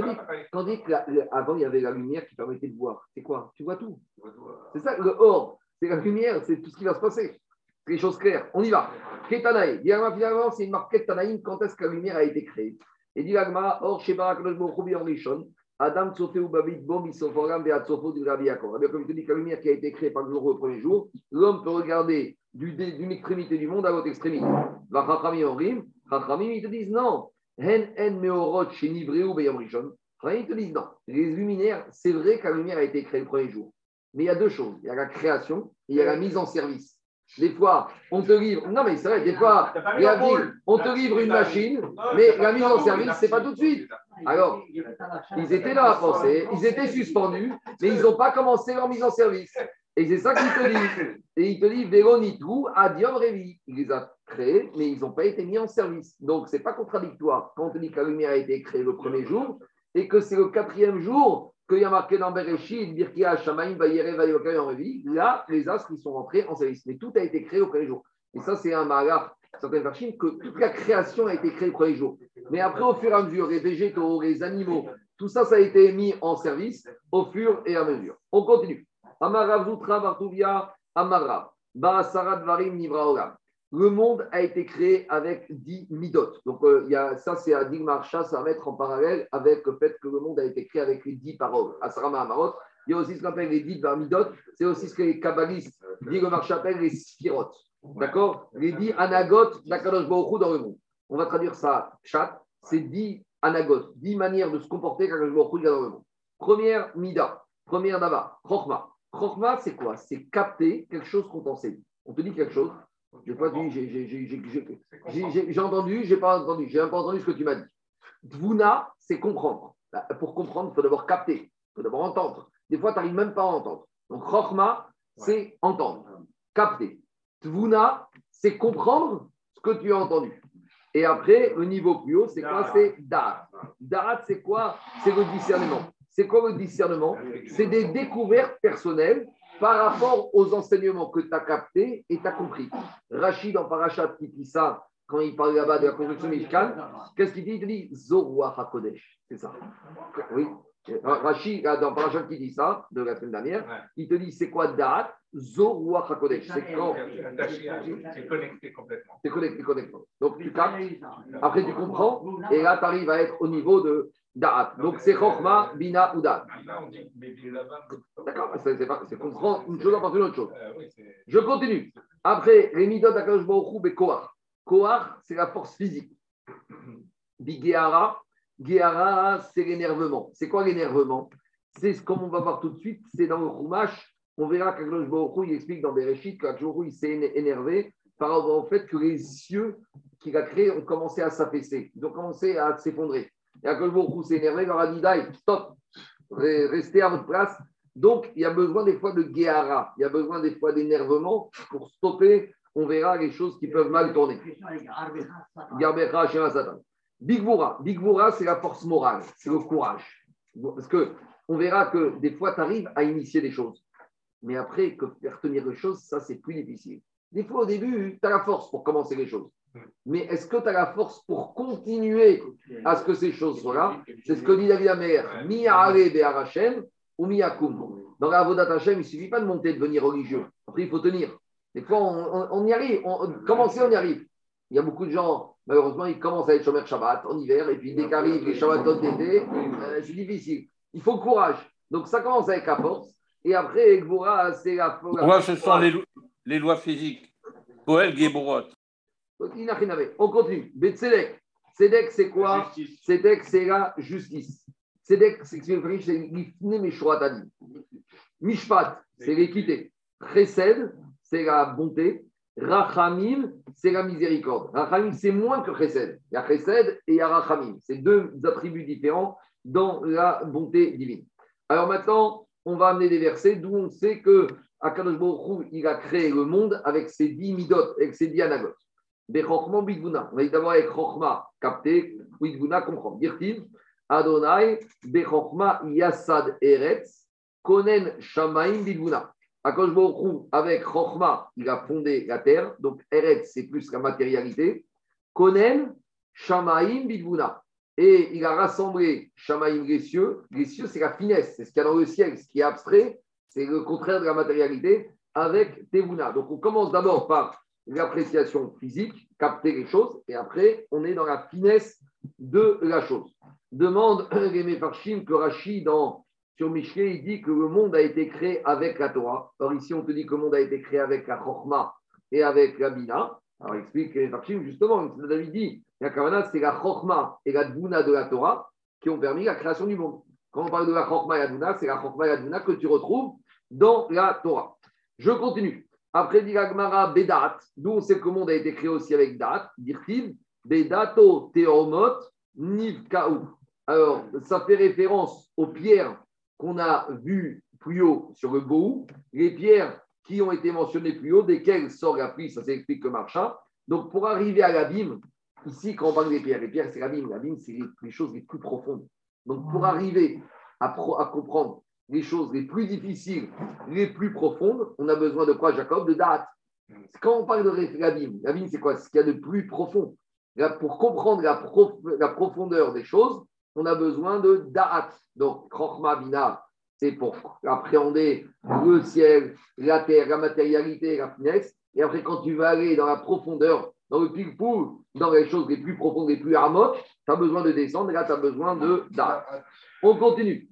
on dit, qu'avant, il y avait la lumière qui permettait de voir, c'est quoi? Tu vois tout. Vois, C'est ça, le or, c'est la lumière, c'est tout ce qui va se passer. C'est les choses claires. On y va. Ketanaï. Finalement, c'est une marque Ketanaïm. Quand est-ce que la lumière a été créée? Et dit Agma, or, Baruch Hu, en Rishon, Adam Tsofé ou Babit Bom, Isoforam, Beatsofo, du Rabbi Yaakov. Comme je te dis que la lumière qui a été créée par le jour au premier jour, l'homme peut regarder du- d'une extrémité du monde à l'autre extrémité. Va Chachamim en rime. Chachamim, ils te disent non. Hen en meorot chez Nivreu Beyam Rishon. Ils te disent non. Les luminaires, c'est vrai que la lumière a été créée le premier jour. Mais il y a deux choses. Il y a la création et il y a la mise en service. Des fois, on te livre. Non, mais c'est vrai, des fois, on te livre une machine, mais la mise en service, c'est pas tout de suite. Alors, ils étaient dans la pensée, ils étaient suspendus, mais ils n'ont pas commencé leur mise en service. Et c'est ça qu'ils te disent. Et ils te disent, Véronitou, Adiom Révi. Il les a créés, mais ils n'ont pas été mis en service. Donc, ce n'est pas contradictoire. Quand on te dit que la lumière a été créée le premier jour, et que c'est le quatrième jour qu'il y a marqué dans Bereshit, Birkia, Shamaim, Vayere, Vayokai, en Révi, là, les astres, sont rentrés en service. Mais tout a été créé au premier jour. Et ça, c'est un malach, certaines versions, que toute la création a été créée le premier jour. Mais après, au fur et à mesure, les végétaux, les animaux, tout ça, ça a été mis en service au fur et à mesure. On continue. Amarav Zutra Vartuvia Amarav. Ba'asara Dvarim Nivra. Le monde a été créé avec 10 midot. Donc, euh, ça, c'est un digmarcha, ça va mettre en parallèle avec le fait que le monde a été créé avec les 10 paroles. Asarama Amarot. Il y a aussi ce qu'on appelle les 10 midot. C'est aussi ce que les kabbalistes, digmarcha, appellent les sphirotes. D'accord? Les 10 anagotes d'Akadosh Baruch dans le monde. On va traduire ça, chat. C'est 10 anagotes, 10 manières de se comporter qu'Akadosh Baruch dans le monde. Première mida, première dava, chokhma. Chokhma, c'est quoi? C'est capter quelque chose qu'on t'enseigne. On te dit quelque chose. J'ai pas dit, j'ai- entendu, j'ai pas entendu, j'ai pas entendu ce que tu m'as dit. Dvuna, c'est comprendre. Bah, Pour comprendre, il faut d'abord capter, il faut d'abord entendre. Des fois, tu n'arrives même pas à entendre. Donc, Chokhma, c'est entendre, capter. Tvuna, c'est comprendre ce que tu as entendu. Et après, le niveau plus haut, c'est quoi? C'est Da'at. Da'at, c'est quoi? C'est le discernement. C'est quoi le discernement? C'est des découvertes personnelles par rapport aux enseignements que tu as captés et tu as compris. Rachid, en Parachat Kitissa, quand il parle là-bas de la construction Mishkan, qu'est-ce qu'il dit? Il te dit Zorua HaKodesh. C'est ça. Oui. Rachid, dans Parachat Kitissa, de la semaine dernière, Ouais. il te dit c'est quoi Da'at Zorua HaKodesh. C'est quand? C'est c'est connecté complètement. es connecté, connecté. Donc tu captes, après tu comprends, et là tu arrives à être au niveau de Da'at. Donc c'est Chokhma, Bina ou Da'at. D'accord C'est qu'on prend une chose en partie d'une autre chose. Euh, Je continue. Après, les midot d'Akadosh Baruch Hu, et Kohar. Kohar, c'est la force physique. Bigehara, Gehara, c'est l'énervement. C'est quoi l'énervement? C'est ce- comme on va voir tout de suite, c'est dans le Chumash. On verra qu'Akadosh Baruch Hu, il explique dans Bereshit qu'Akadosh il s'est éner- énervé par rapport au fait que les cieux qu'il a créés ont commencé à s'affaisser. Ils ont commencé à s'effondrer. Baruch Hu s'est énervé, leur a dit stop, restez à votre place. Donc, il y a besoin des fois de Gehara, il y a besoin des fois d'énervement pour stopper, on verra les choses qui peuvent mal tourner. Bigvura. Bigvura, c'est la force morale, c'est le courage. Parce que on verra que des fois, tu arrives à initier des choses. Mais après, que faire tenir les choses, ça, c'est plus difficile. Des fois, au début, tu as la force pour commencer les choses. Mais est-ce que tu as la force pour continuer à ce que ces choses soient là C'est ce que dit David Amer. Mi are be'ar Hashem ou mi yakum. Dans la Vodat Hashem, il ne suffit pas de monter, de devenir religieux. Après, il faut tenir. Des fois, on, on- on y arrive. On, commencer, on y arrive? Il y a beaucoup de gens, malheureusement, ils commencent à être chômeurs Shabbat en hiver, et puis dès qu'arrivent les Shabbatot d'été, euh, c'est difficile. Il faut le courage. Donc ça commence avec la force, et après, Gvora, c'est la force. Moi, ce sont les, lo- les lois physiques. Poel Geborot. On continue. Betsedek. Sedek, c'est quoi. Sedek, c'est la justice. Sedek, c'est c'est l'ifne. Mishpat, c'est l'équité. Chesed, c'est la bonté. Rachamim, c'est la miséricorde. Rachamim, c'est moins que Chesed. Il y a Chesed et il y a Rachamim. C'est deux attributs différents dans la bonté divine. Alors maintenant, on va amener des versets d'où on sait que Akadosh Baruch Hu, il a créé le monde avec ses dix midot, avec ses dix anagotes. On va dire d'abord avec Chokma, capté, bigvuna, comprendre. Dirtiv, Adonai, Bechokma yasad eretz, konen shamaim bigvuna. Akadosh Baruch avec Chokma, il a fondé la terre, donc eretz, c'est plus la matérialité. Konen shamaim bigvuna. Et il a rassemblé Shamaim. Les cieux, c'est la finesse, c'est ce qu'il y a dans le ciel, ce qui est abstrait, c'est le contraire de la matérialité, avec Tevuna. Donc on commence d'abord par l'appréciation physique, capter les choses, et après on est dans la finesse de la chose. Demande les Mefarshim que Rashi, dans, sur Michelet, il dit que le monde a été créé avec la Torah. Or ici, on te dit que le monde a été créé avec la Chokhmah et avec la Bina. Alors, explique les Mefarshim, justement, David dit, la Kavana, c'est la Chokhmah et la Dvouna de la Torah qui ont permis la création du monde. Quand on parle de la Chokhmah et la Dvouna, c'est la Chokhmah et la Dvouna que tu retrouves dans la Torah. Je continue. Après, dit Bedat, d'où on sait que le monde a été créé aussi avec Dat, dit-il, Bedato Teomot Nivkaou. Alors, ça fait référence aux pierres qu'on a vues plus haut sur le Bohou, les pierres qui ont été mentionnées plus haut, desquelles sort la pluie, ça s'explique que marcha. Donc, pour arriver à l'abîme, ici, quand on parle des pierres, les pierres, c'est l'abîme. L'abîme, c'est les, les choses les plus profondes. Donc, pour arriver à, pro- à comprendre les choses les plus difficiles, les plus profondes, on a besoin de quoi, Jacob? De date. Quand on parle de l'abîme, l'abîme, c'est quoi? Ce qu'il y a de plus profond. Pour comprendre la, prof- la profondeur des choses, on a besoin de da'at. Donc, Krochma Bina, c'est pour appréhender le ciel, la terre, la matérialité, la finesse. Et après, quand tu vas aller dans la profondeur, dans le pile-poule, dans les choses les plus profondes, les plus harmotes, tu as besoin de descendre. Et là, tu as besoin de da'at. On continue.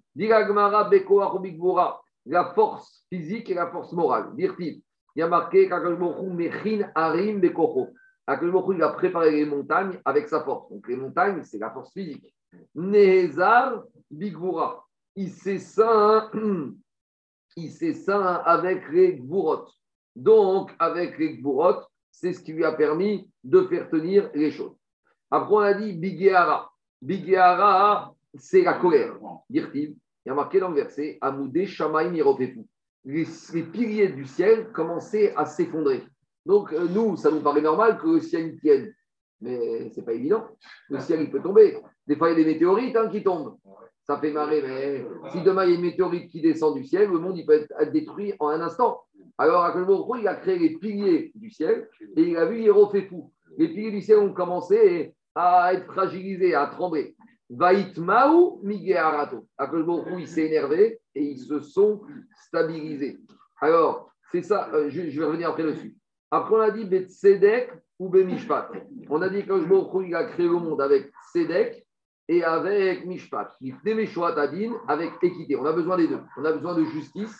La force physique et la force morale. Il y a marqué Mechin Harim Hu, il a préparé les montagnes avec sa force. Donc les montagnes, c'est la force physique. Nehezar Bigvora. Il s'essaint avec les Gvurot. Donc, avec les Gvurot, c'est ce qui lui a permis de faire tenir les choses. Après, on a dit Bigéara. Bigéara, c'est la colère. Dirtiv, il y a marqué dans le verset Amoudé Shamaim. Les, les piliers du ciel commençaient à s'effondrer. Donc, euh, nous, ça nous paraît normal que le ciel tienne. Mais c'est pas évident. Le ciel, il peut tomber. Des fois, il y a des météorites hein, qui tombent. Ça fait marrer, mais si demain il y a une météorite qui descend du ciel, le monde il peut être détruit en un instant. Alors, à il a créé les piliers du ciel et il a vu fou. Les piliers du ciel ont commencé à être fragilisés, à trembler. Vaitmaou Miguel il s'est énervé et ils se sont stabilisés. Alors, c'est ça, euh, je, vais revenir après dessus. Après, on a dit Betsedek ou Bemishpat. On a dit que il a créé le monde avec Sedek et avec Mishpat. Adin avec équité. On a besoin des deux. On a besoin de justice,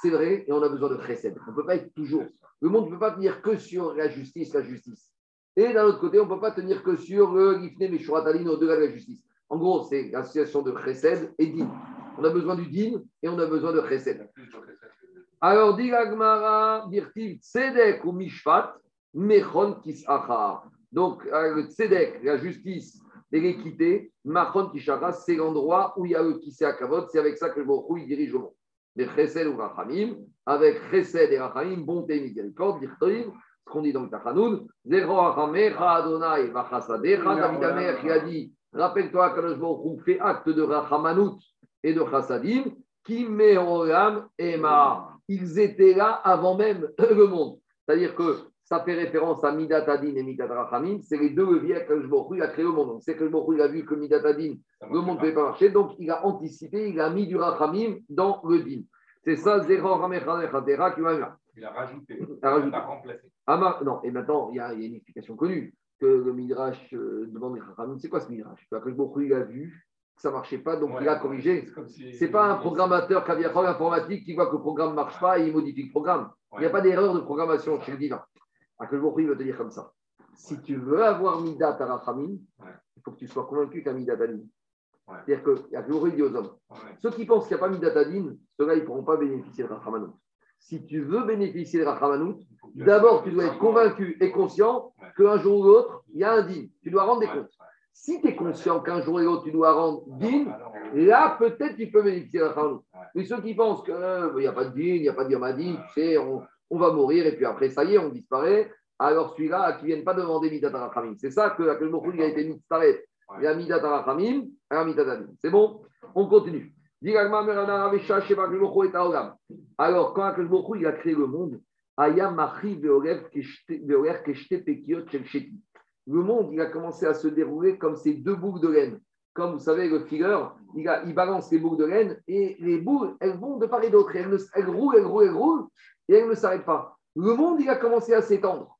c'est vrai, et on a besoin de chesed. On ne peut pas être toujours. Le monde ne peut pas tenir que sur la justice, la justice. Et d'un autre côté, on ne peut pas tenir que sur le Gifne au-delà de la justice. En gros, c'est l'association de chesed et din. On a besoin du din et on a besoin de chesed. Alors, dit Agmara, dirtiv tzedek ou mishpat, mechon kisachar. Donc, euh, le tzedek, la justice et l'équité, machon kishachar, c'est l'endroit où il y a le kavod, c'est avec ça que le Borou il dirige le monde. Mais chesed ou rachamim, avec chesed et rachamim, bonté et miséricorde, dirtiv, ce qu'on dit dans le Tachanoun, zero rachamecha Adonai vachasadecha, David Amer qui a dit, rappelle-toi que le Borou fait acte de rachamanout et de chassadim, qui met en et ma ils étaient là avant même le monde. C'est-à-dire que ça fait référence à Midat Adin et Midat Rachamim. C'est les deux leviers que je a créé au monde. C'est que le a vu que Midat Adin, le monde ne pouvait pas marcher. Donc, il a anticipé, il a mis du Rachamim dans le din. C'est ça, Zéro Ramechadera qui va là. Il a rajouté. Il a, rajouté. remplacé. Ah, non, et maintenant, il y, a, une explication connue que le Midrash euh, demande Rachamim. C'est quoi ce Midrash? Que le il a vu ça ne marchait pas, donc il a corrigé. Ce n'est pas un programmateur caviar informatique qui voit que le programme ne marche pas et il modifie le programme. Il n'y a pas d'erreur de programmation chez le divin. À que il veut te dire comme ça. Si tu veux avoir Midat Arachamim, il faut que tu sois convaincu qu'il y a Midat Adin. C'est-à-dire que il dit aux hommes ceux qui pensent qu'il n'y a pas Midat Adin, ceux-là, ils ne pourront pas bénéficier de Rachamanout. Si tu veux bénéficier de Rachamanout, d'abord, tu dois être convaincu et conscient qu'un jour ou l'autre, il y a un din. Tu dois rendre des comptes. Si tu es conscient qu'un jour et l'autre, tu dois rendre din, là, peut-être tu peux bénéficier de la Mais ceux qui pensent qu'il euh, n'y a pas de din, il n'y a pas de yamadin, tu sais, on, va mourir et puis après, ça y est, on disparaît. Alors celui-là, qui ne viennent pas demander Midat. C'est ça que le mot a été mis Il y a Midat Arachamim, il y a Midat C'est bon? On continue. Alors, quand Akelmokhu il a créé le monde, le monde, a commencé à se dérouler comme ces deux boucles de laine. Comme vous savez, le fileur, il, balance les boucles de laine et les boucles, elles vont de part et d'autre. Elles, roulent, elles roulent, elles roulent et elles ne s'arrêtent pas. Le monde, a commencé à s'étendre.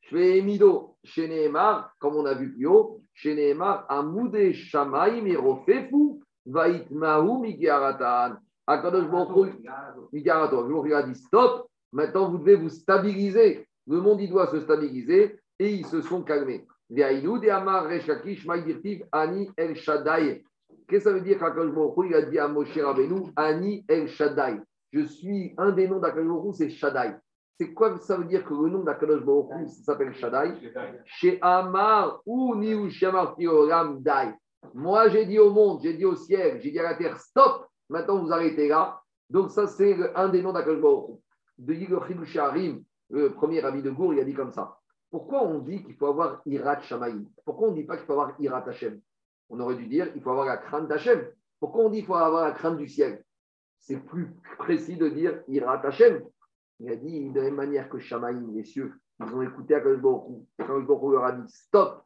Je fais Emido, chez Nehemar, comme on a vu plus haut, chez Nehemar, Amoudé Shamaim et Rofefu, Vaitmahu Migaratan. Akadosh Baruch Migaratan. Il a dit stop. Maintenant, vous devez vous stabiliser. Le monde, il doit se stabiliser et ils se sont calmés. Qu'est-ce que ça veut dire quand il a dit à Moshe Rabbeinu, Ani El Shaddai Je suis un des noms d'Akadosh c'est Shaddai. C'est quoi ça veut dire que le nom d'Akadosh Baruch s'appelle Shaddai? Chez Amar ou Olam Dai. Moi, j'ai dit au monde, j'ai dit au ciel, j'ai dit à la terre, stop, maintenant vous arrêtez là. Donc, ça, c'est un des noms d'Akadosh Baruch de Yigor le premier ami de Gour, il a dit comme ça. Pourquoi on dit qu'il faut avoir Irat Shamaïm Pourquoi on ne dit pas qu'il faut avoir Irat Hashem? On aurait dû dire qu'il faut avoir la crainte d'Hachem. Pourquoi on dit qu'il faut avoir la crainte du ciel? C'est plus précis de dire Irat Hashem. Il a dit de la même manière que Shamaïm, les cieux, ils ont écouté à Baruch Quand Baruch leur a dit stop,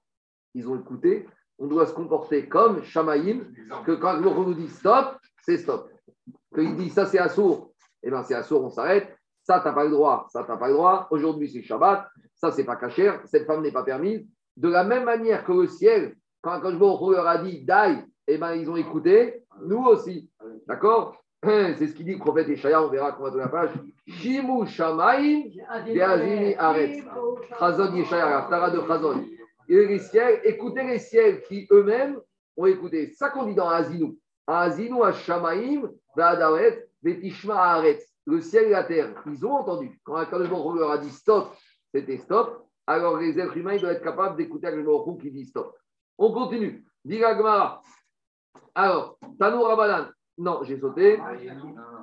ils ont écouté. On doit se comporter comme Shamaïm, que quand Baruch nous dit stop, c'est stop. Qu'il dit ça c'est assourd, et eh bien c'est assourd, on s'arrête. Ça, tu n'as pas le droit. Ça, tu n'as pas le droit. Aujourd'hui, c'est Shabbat. Ça, c'est pas caché. Cette femme n'est pas permise. De la même manière que le ciel, quand, je leur a dit Dai, eh ben, ils ont écouté. Nous aussi. D'accord? C'est ce qu'il dit le prophète Ishaya. On verra comment va la page. Shimu Shamaim Beazini Aretz. Chazon Yeshaya, Tara de Chazon. Et les ciels, écoutez les ciels qui eux-mêmes ont écouté. C'est ça qu'on dit dans Azinu. Azinu Hashamaim, Ve'adaret, Ve'tishma Aretz le ciel et la terre, ils ont entendu. Quand Akadosh Baruch leur a dit stop, c'était stop. Alors les êtres humains, ils doivent être capables d'écouter Akadosh Baruch qui dit stop. On continue. Diragma. Alors, Tano Rabanan. Non, j'ai sauté.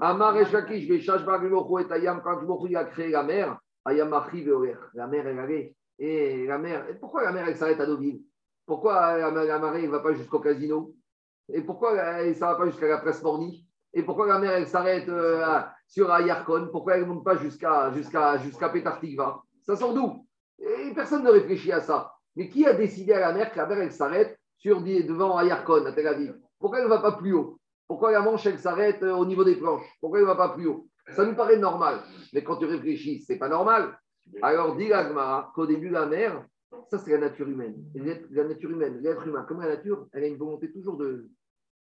Amar et et Ayam, quand Baruch a créé la mer, Ayamachi Veoler. La mer, elle allait. Et la mer, et pourquoi la mer, elle s'arrête à Deauville? Pourquoi la, marée ne va pas jusqu'au casino? Et pourquoi elle- ça ne va pas jusqu'à la presse Morny? Et pourquoi la mer, elle s'arrête euh, sur Ayarkon? Pourquoi elle ne monte pas jusqu'à jusqu'à Ça sort d'où? Et personne ne réfléchit à ça. Mais qui a décidé à la mer que la mer, elle s'arrête sur, devant Ayarkon, à Tel Aviv? Pourquoi elle ne va pas plus haut? Pourquoi la Manche, elle s'arrête euh, au niveau des planches? Pourquoi elle ne va pas plus haut? Ça nous paraît normal. Mais quand tu réfléchis, c'est pas normal. Alors, dit l'Agmara qu'au début, la mer, ça, c'est la nature humaine. La nature humaine, l'être humain, comme la nature, elle a une volonté toujours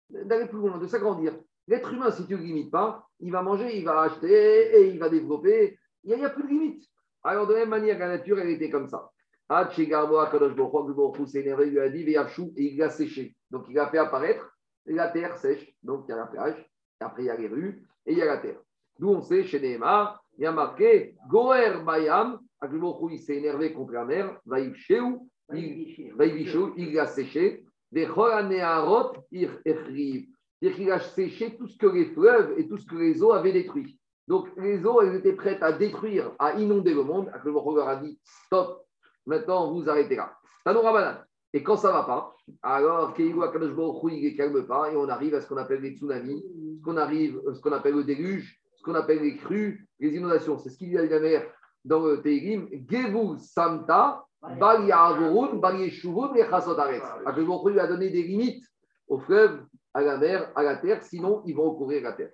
d'aller plus loin, de s'agrandir. L'être humain, si tu ne limites pas, il va manger, il va acheter et il va développer. Il n'y a, plus de limite. Alors, de la même manière, la nature, elle était comme ça. Baruch Hu s'est énervé, il lui a dit, et il l'a séché. Donc, il a fait apparaître la terre sèche. Donc, il y a la plage, et après, il y a les rues, et il y a la terre. D'où on sait, chez Nehemar, il y a marqué Goer Bayam, Hu, il s'est énervé contre la mer, Vaïfshéou, il l'a séché. Vechol Aneharot, ir Echriv. C'est-à-dire qu'il a séché tout ce que les fleuves et tout ce que les eaux avaient détruit. Donc, les eaux, elles étaient prêtes à détruire, à inonder le monde. Hu leur a dit Stop, maintenant vous arrêtez là. Tanou Rabbanan. Et quand ça ne va pas, alors Akadosh il ne les calme pas et on arrive à ce qu'on appelle les tsunamis, ce qu'on arrive, ce qu'on appelle le déluge, ce qu'on appelle les crues, les inondations. C'est ce qu'il y a de la mer dans le Teilim. Gevu Samta, Bal Yahavurun, Bal Yeshuvun. Akadosh Baruch Hu lui a donné des limites aux fleuves, à la mer, à la terre, sinon ils vont recourir à la terre.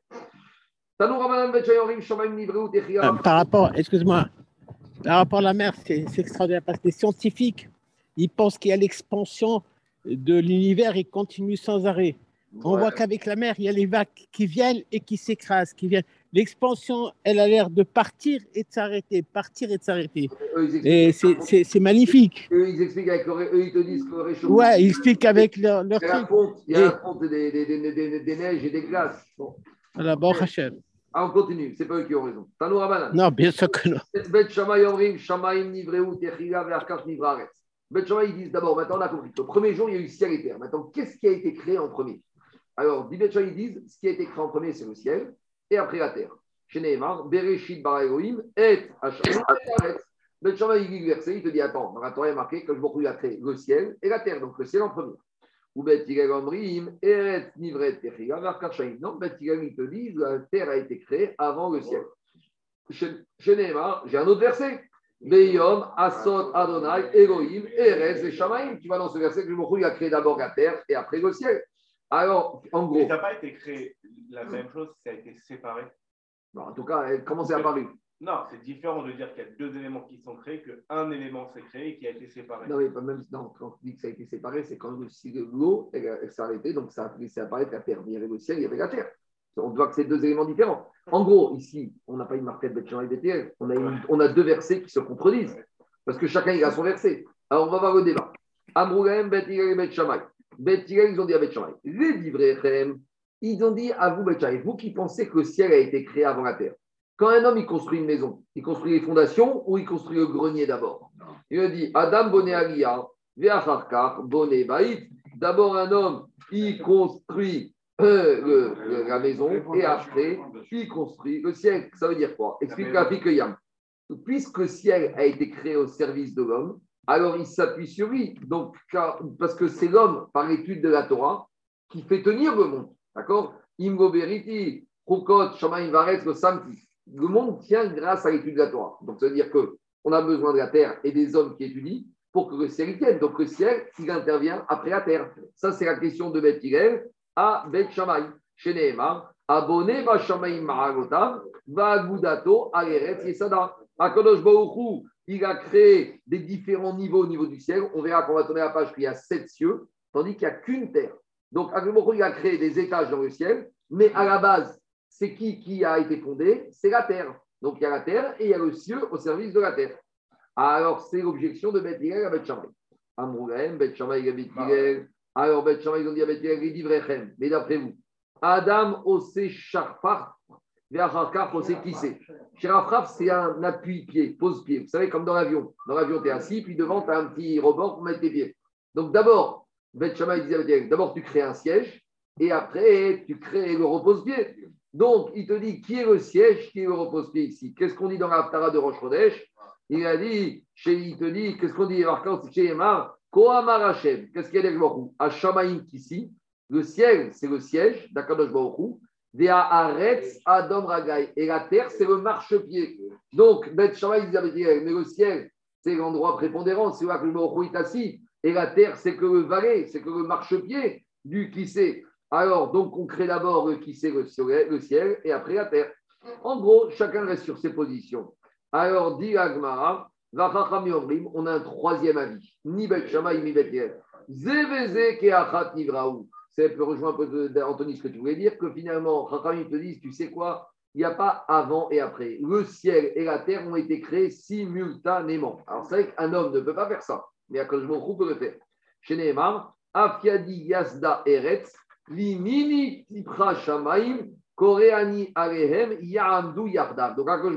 Euh, par rapport, excuse-moi, par rapport à la mer, c'est c'est extraordinaire parce que les scientifiques, ils pensent qu'il y a l'expansion de l'univers et continue sans arrêt. On Ouais. voit qu'avec la mer, il y a les vagues qui viennent et qui s'écrasent, qui viennent. L'expansion, elle a l'air de partir et de s'arrêter, partir et de s'arrêter. Et c'est- magnifique. Eux, ils expliquent avec eux, ils te disent que le réchauffement. Ouais, ils expliquent avec leur, leur Il y a la truc. fonte, il y a la fonte des, des, des, neiges et des glaces. Bon. Voilà, bon, Hachem. Ah, on continue, c'est pas eux qui ont raison. Tanou Rabbanan. Non, bien sûr que non. Bet Omrim, Shamaim Nivreu, Techila, Nivraret. Bet ils disent d'abord, maintenant on a compris. Le premier jour, il y a eu ciel et terre. Maintenant, qu'est-ce qui a été créé en premier? Alors, dit ils disent, ce qui a été créé en premier, c'est le ciel, et après la terre. Chez Bereshit Bar Elohim, et Hachem, et. Bet il lit le verset, il te dit, attends, dans la Torah, il est marqué que je vous a créé le ciel et la terre, donc le ciel en premier. Ou Bet Omrim, Eret Nivret. Non, il te dit, la terre a été créée avant le ciel. Chez j'ai un autre verset. Beyom, Asot, Adonai, Elohim, Erez et Shamaim. Tu vas dans ce verset que le il a créé d'abord la terre et après le ciel. Alors, en Mais gros, ça n'a pas été créé la même chose, ça a été séparé? en tout cas, elle- comment c'est apparu Non, c'est différent de dire qu'il y a deux éléments qui sont créés, qu'un élément s'est créé et qui a été séparé. Non, mais pas même, non, quand on dit que ça a été séparé, c'est quand l'eau s'est arrêtée, donc ça a laissé apparaître la terre. Il y avait le ciel, il y avait la terre. On voit que c'est deux éléments différents. En gros, ici, on n'a pas une marquette Betchan et Bethel, on, a une- on a deux versets qui se contredisent. Parce que chacun il a son verset. Alors on va voir le débat. Amroulaim, Bet et Bet ils ont dit à Bet. Les Divrechem, ils ont dit à vous, Bet vous qui pensez que le ciel a été créé avant la terre. Quand un homme il construit une maison, il construit les fondations ou il construit le grenier d'abord? Il a dit Adam Boné Aliyah, Ve'acharkar Boné Baït. D'abord un homme, il construit euh, le- la maison et après, il construit le ciel. Ça veut dire quoi? Explique la que Yam. Puisque le ciel a été créé au service de l'homme, alors il s'appuie sur lui. Donc, car- parce que c'est l'homme, par l'étude de la Torah, qui fait tenir le monde. D'accord? Imgo Beriti, Rukot, Shamaim Varetz, le Samti. Le monde tient grâce à l'étude de la Torah. Donc, ça veut dire qu'on a besoin de la terre et des hommes qui étudient pour que le ciel y tienne. Donc, le ciel, il intervient après la terre. Ça, c'est la question de Beth à Beth Shammai. Chez Nehemar, Abonné va Shamaim Maragotam, va Gudato, Aeretz Yesada. Akadosh Baruch Hu, il a créé des différents niveaux au niveau du ciel. On verra qu'on va tourner la page qu'il y a sept cieux, tandis qu'il n'y a qu'une terre. Donc, Akadosh il a créé des étages dans le ciel, mais à la base, c'est qui qui a été fondé? C'est la terre. Donc, il y a la terre et il y a le ciel au service de la terre. Alors, c'est l'objection de Beth Hillel à Beth Shammai. Beth Shammai. Alors, Beth Shammai, ils ont dit à Beth Hillel. Mais d'après vous, Adam osé charpar, Ve'acharkar osé tissé. Shirafraf, c'est un appui-pied, pose-pied. Vous savez, comme dans l'avion. Dans l'avion, tu es assis, puis devant, tu as un petit rebord pour mettre tes pieds. Donc, d'abord, Beth Shammai disait à Beth d'abord, tu crées un siège, et après, tu crées le repose-pied. Donc, il te dit qui est le siège, qui est le repose-pied ici? Qu'est-ce qu'on dit dans la Haftara de Roche Il a dit, chez, il te dit, qu'est-ce qu'on dit Alors, chez Emar, Kohamar qu'est-ce qu'il y a derrière Hashamaim ici, le ciel, c'est le siège d'Akadosh Baruch Des Haaretz Adam Ragai. Et la terre, c'est le marchepied. Donc, Bet disait, mais le ciel, c'est l'endroit prépondérant, c'est là que le est assis. Et la terre, c'est que le valet, c'est que le marchepied du sait. Alors, donc, on crée d'abord le qui sait le ciel, et après la terre. En gros, chacun reste sur ses positions. Alors, dit Agmara, on a un troisième avis. Ni Bet Shammai, ni Bet nivraou. Ça peut rejoindre un peu Anthony ce que tu voulais dire, que finalement, Chachamim te disent, tu sais quoi, il n'y a pas avant et après. Le ciel et la terre ont été créés simultanément. Alors c'est vrai qu'un homme ne peut pas faire ça, mais à cause de mon peut le faire. Chez Nehemar, Afiadi Yasda Eretz, Limini Tipra Shamaim, Koreani Alehem, Yahamdu Yardav. Donc Akash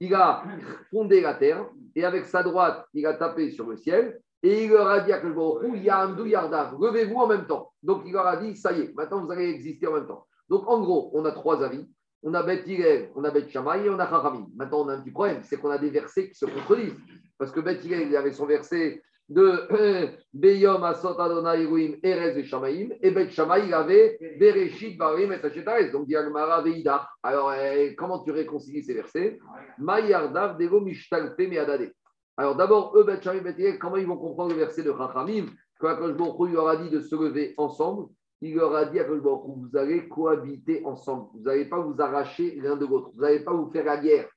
il a fondé la terre et avec sa droite, il a tapé sur le ciel et il leur a dit à Baruch Yahamdu Yardav, levez-vous en même temps. Donc il leur a dit, ça y est, maintenant vous allez exister en même temps. Donc en gros, on a trois avis. On a Bet on a Bet Shammai et on a Chachamim. Maintenant, on a un petit problème, c'est qu'on a des versets qui se contredisent. Parce que Bet il avait son verset de Beyom Asot Adonai Elohim Erez et Shamaim, et Bet Shammai, il avait Bereshit Barim et Tachetares. Donc, Diagmara Veida. Alors, eh, comment tu réconcilies ces versets? Mayardav Devo Mishtalpe Meadade. Alors, d'abord, eux, Bet Shammai, Bet comment ils vont comprendre le verset de Chachamim? Quand Akash il leur a dit de se lever ensemble il leur a dit à vous allez cohabiter ensemble. Vous n'allez pas vous arracher l'un de l'autre. Vous n'allez pas vous faire la guerre.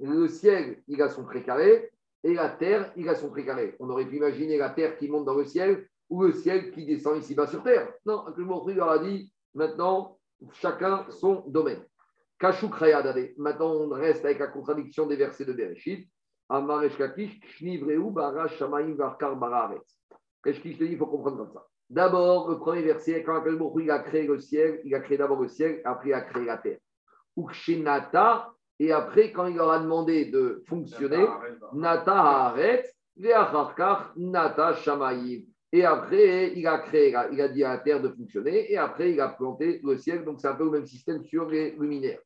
Le ciel, il a son précaré, et la terre, il a son précaré. On aurait pu imaginer la terre qui monte dans le ciel ou le ciel qui descend ici-bas sur terre. Non, il leur a dit maintenant, chacun son domaine. Maintenant, on reste avec la contradiction des versets de Bereshit. Qu'il te dit Il faut comprendre comme ça. D'abord, le premier verset, quand il a créé le ciel, il a créé d'abord le ciel, après il a créé la terre. Ukshinata, et après, quand il leur a demandé de fonctionner, Nata Haaret, Nata Shamaïm. Et après, il a créé, il a dit à la terre de fonctionner, et après, il a planté le ciel. Donc, c'est un peu le même système sur les luminaires.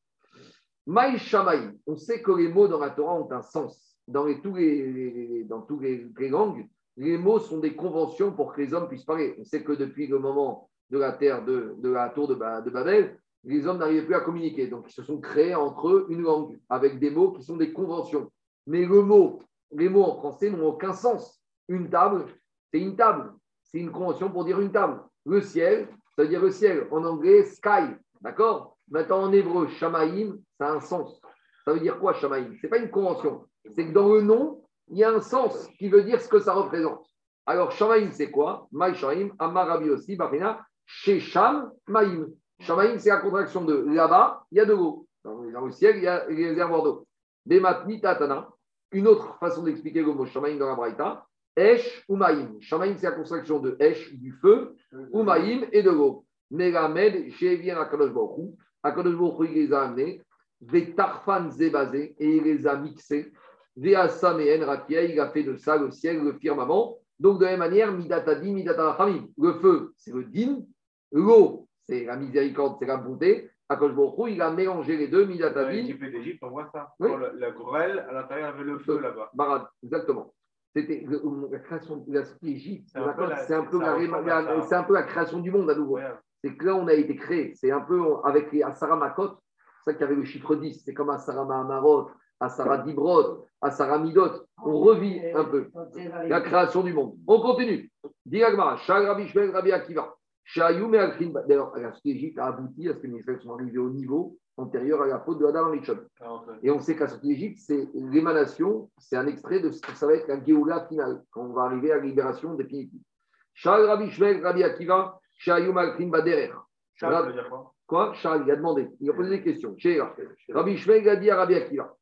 Maï Shamaïm, on sait que les mots dans la Torah ont un sens. Dans, les, tous les, dans toutes les langues, les mots sont des conventions pour que les hommes puissent parler. On sait que depuis le moment de la terre de, la tour de, Babel, les hommes n'arrivaient plus à communiquer. Donc, ils se sont créés entre eux une langue avec des mots qui sont des conventions. Mais le mot, les mots en français n'ont aucun sens. Une table, c'est une table. C'est une convention pour dire une table. Le ciel, ça veut dire le ciel. En anglais, sky. D'accord? Maintenant, en hébreu, shamaïm, ça a un sens. Ça veut dire quoi, shamaïm Ce n'est pas une convention. C'est que dans le nom, il y a un sens qui veut dire ce que ça représente. Alors, Shamaim, c'est quoi? Maï Shamaim, Amarabi aussi, Barina, Shesham, Maïm. Shamaim, c'est la contraction de là-bas, il y a de l'eau. Dans, le ciel, il y a les réservoirs d'eau. Une autre façon d'expliquer le mot Shamaim dans la Braïta, Esh ou Maïm. Shamaim, c'est la contraction de Esh, du feu, ou Maïm et de l'eau. Megamed, Shevien Akadosh Baruch Akadosh Baruch il les a amenés, Vetarfan Zebazé, et il les a mixés Veasam et Rakia, il a fait de ça le ciel, le firmament. Donc, de la même manière, Midatadi, Midatahami. Le feu, c'est le din. L'eau, c'est la miséricorde, c'est la bonté. Akash il a mélangé les deux, Midatadi. Dans l'Égypte d'Égypte, on voit ça. Oui. La, la, grêle, à l'intérieur, avait le feu là-bas. Barad, exactement. C'était la création de l'Égypte. C'est un, peu la, un, peu la, un peu la création du monde à nouveau. C'est que là, on a été créé. C'est un peu avec les Asara Makot, c'est ça qu'il y avait le chiffre 10. C'est comme Asara Mahamarot, à Sarah Dibrod, à Sarah Midot. On revit un peu la création du monde. On continue. Diagma, Rabbi Shmuel, Rabbi Akiva. D'ailleurs, la d'Égypte a abouti à ce que les Israéliens sont arrivés au niveau antérieur à la faute de Adam Richon. Ah, Et on sait qu'à sortie d'Égypte, c'est l'émanation, c'est un extrait de ce que ça va être la Géoula finale, quand on va arriver à la libération définitive. Shal Rabbi Shmuel, Rabbi Akiva, Shayum Alkhin Baderer. Quoi? Charles, il a demandé, il a posé des questions. Rabbi Shmuel a dit à Rabbi Akiva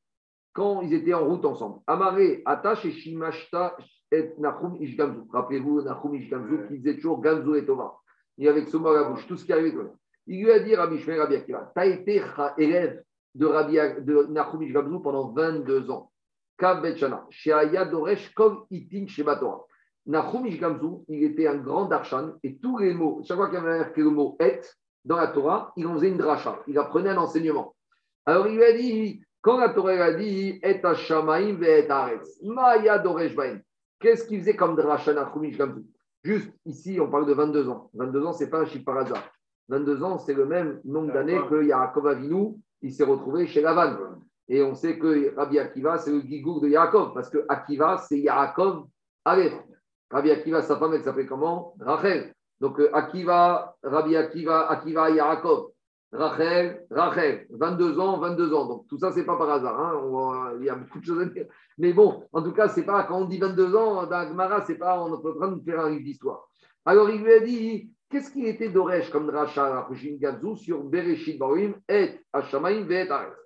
quand ils étaient en route ensemble. Amaré, Atash et Shimashta et Nachum Ishgamzu. Rappelez-vous, Nachum Ishgamzu qui disait toujours Gamzu et Tova. Il avait ce mot à la bouche, tout ce qui arrivait. Il lui a dit, Rabbi Shmer Rabbi Akiva, tu as été élève de, Rabbi, de Ishgamzu pendant 22 ans. Kav Betchana, Sheaya Doresh Kov Itin Shebatora. Nachum Ishgamzu, il était un grand darshan et tous les mots, chaque fois qu'il y avait le mot et dans la Torah, il en faisait une dracha, il apprenait un enseignement. Alors il lui a dit Quand la Torah a dit Et Hashamaim ve Aretz, Maya Doresh qu'est-ce qu'il faisait comme Drachana Chumish comme tout Juste ici, on parle de 22 ans. 22 ans, ce n'est pas un chiffre par hasard. 22 ans, c'est le même nombre d'années que Yaakov Avinu, il s'est retrouvé chez Lavan. Et on sait que Rabbi Akiva, c'est le gigour de Yaakov, parce que Akiva, c'est Yaakov Aleph. Rabbi Akiva, sa femme, elle s'appelait comment? Rachel. Donc euh, Akiva, Rabbi Akiva, Akiva, Yaakov. Rachel, Rachel, 22 ans, 22 ans. Donc tout ça, c'est pas par hasard. hein. On il y a beaucoup de choses à dire. Mais bon, en tout cas, c'est pas quand on dit 22 ans, dans Gemara, c'est pas on est en train de faire un livre d'histoire. Alors il lui a dit, qu'est-ce qu'il était d'Oresh comme Dracha Gazou sur Bereshit Barim et Hashamaim Aretz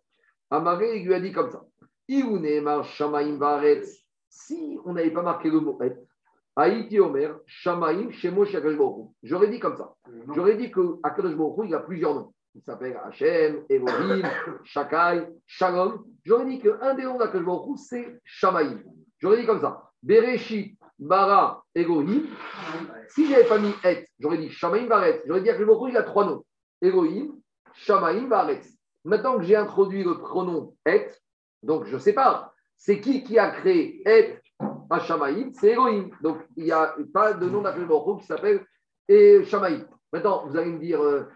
Amaré, il lui a dit comme ça. Shamaim Varetz. Si on n'avait pas marqué le mot et, Haïti Omer, Shamaim, Shemo. J'aurais dit comme ça. J'aurais dit que Akadosh il a plusieurs noms. Il s'appelle Hachem, Elohim, Shakai, Shalom. J'aurais dit qu'un des noms Hu, c'est Shamaim. J'aurais dit comme ça. Bereshit, Bara, Elohim. Si je n'avais pas mis Et, j'aurais dit Shamaim Varetz. J'aurais dit Baruch Hu, il a trois noms. Elohim, Shamaim, Varetz. Maintenant que j'ai introduit le pronom Et, donc je sépare. C'est qui qui a créé Et à Shamaïm C'est Elohim. Donc il n'y a pas de nom Hu qui s'appelle Shamaïm. Maintenant, vous allez me dire, euh,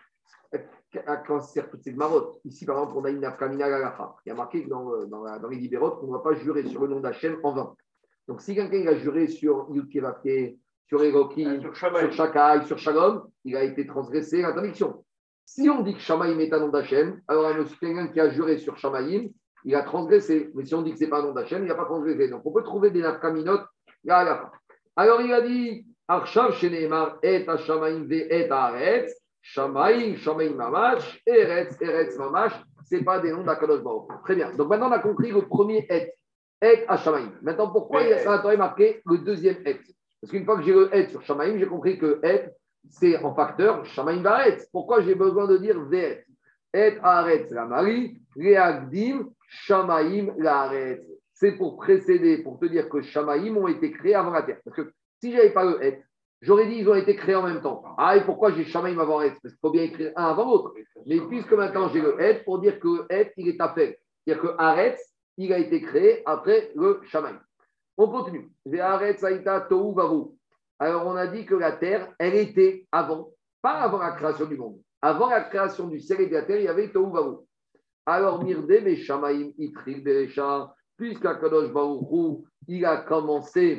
à quoi servent toutes ces marottes Ici, par exemple, on a une Afkamina Galacha. Il y a marqué dans, euh, dans, la- dans les libérotes qu'on ne va pas jurer sur le nom d'Hachem en vain. Donc si quelqu'un a juré sur Yudkevake, sur Elohim, Sur Shamaï. sur Shakai, sur Shalom, il a été transgressé l'interdiction. Si on dit que Shamaïm est un nom d'Hachem, alors un quelqu'un qui a juré sur Shamaïm, il a transgressé. Mais si on dit que ce n'est pas un nom d'Hachem, il n'a pas transgressé. Donc on peut trouver des nafkaminot. là, là. Alors il a dit Arshav Sheneemar et Shamaïm ve et Aretz, Shamaïm, Shamaïm Mamash, Eretz, Eretz Mamash, ce pas des noms d'Akadosh Baruch. Très bien. Donc maintenant on a compris le premier et, et à Shamaïm. Maintenant pourquoi il y a ça marqué le deuxième et? Parce qu'une fois que j'ai le et sur Shamaïm, j'ai compris que et c'est en facteur Shamaim Varetz. Pourquoi j'ai besoin de dire Ve'et Et Aretz la Marie, Reagdim, Shamaim la. C'est pour précéder, pour te dire que Shamaim ont été créés avant la terre. Parce que si je n'avais pas le Et, j'aurais dit ils ont été créés en même temps. Ah, et pourquoi j'ai Shamaim avant Aretz Parce qu'il faut bien écrire un avant l'autre. Mais puisque maintenant j'ai le Et, pour dire que le Et, il est à faire. C'est-à-dire que Aretz, il a été créé après le Shamaim. On continue. Alors, on a dit que la terre, elle était avant, pas avant la création du monde. Avant la création du ciel et de la terre, il y avait Tohu Vavu. Alors, Mirde, mais Shamaim, Itril, Berecha, puisqu'Akadosh Baruch Hu, il a commencé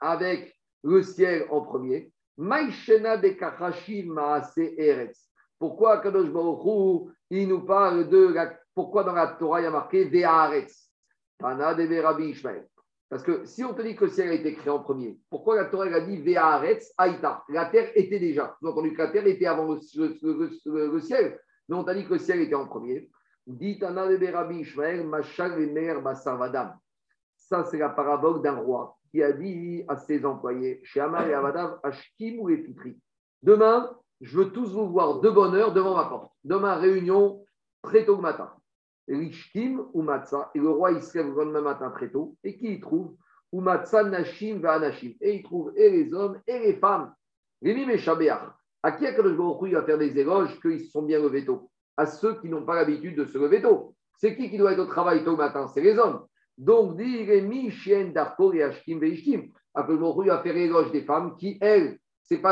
avec le ciel en premier. Maïshena de Maase Eretz. Pourquoi Akadosh Baruch il nous parle de la, pourquoi dans la Torah il y a marqué Ve'aretz? Tana de Rabbi Ishmael. Parce que si on te dit que le ciel a été créé en premier, pourquoi la Torah a dit Ve'aretz Aïta? La terre était déjà. Vous avez entendu que la terre était avant le, ciel. Mais on t'a dit que le ciel était en premier. Dit Tana de Rabbi Ishmael, Machal Vemer Basarvadam. Ça, c'est la parabole d'un roi qui a dit à ses employés, chez Amar et Avadav, Ashkim ou Epitri. Demain, je veux tous vous voir de bonne heure devant ma porte. Demain, réunion très tôt le matin. Rishkim ou Matzah. Et le roi, il se lève le lendemain matin très tôt. Et qui il trouve Ou Matzah Nashim va Anashim. Et il trouve et les hommes et les femmes. Rémi Meshabeach. À qui Akadosh Baruch va faire des éloges qu'ils se sont bien levés tôt? À ceux qui n'ont pas l'habitude de se lever tôt. C'est qui qui doit être au travail tôt le matin? C'est les hommes. Donc, dit Rémi, Chien, Darko et Ashkim Veishkim. Akadosh Baruch Hu, il va faire éloge des femmes qui, elles,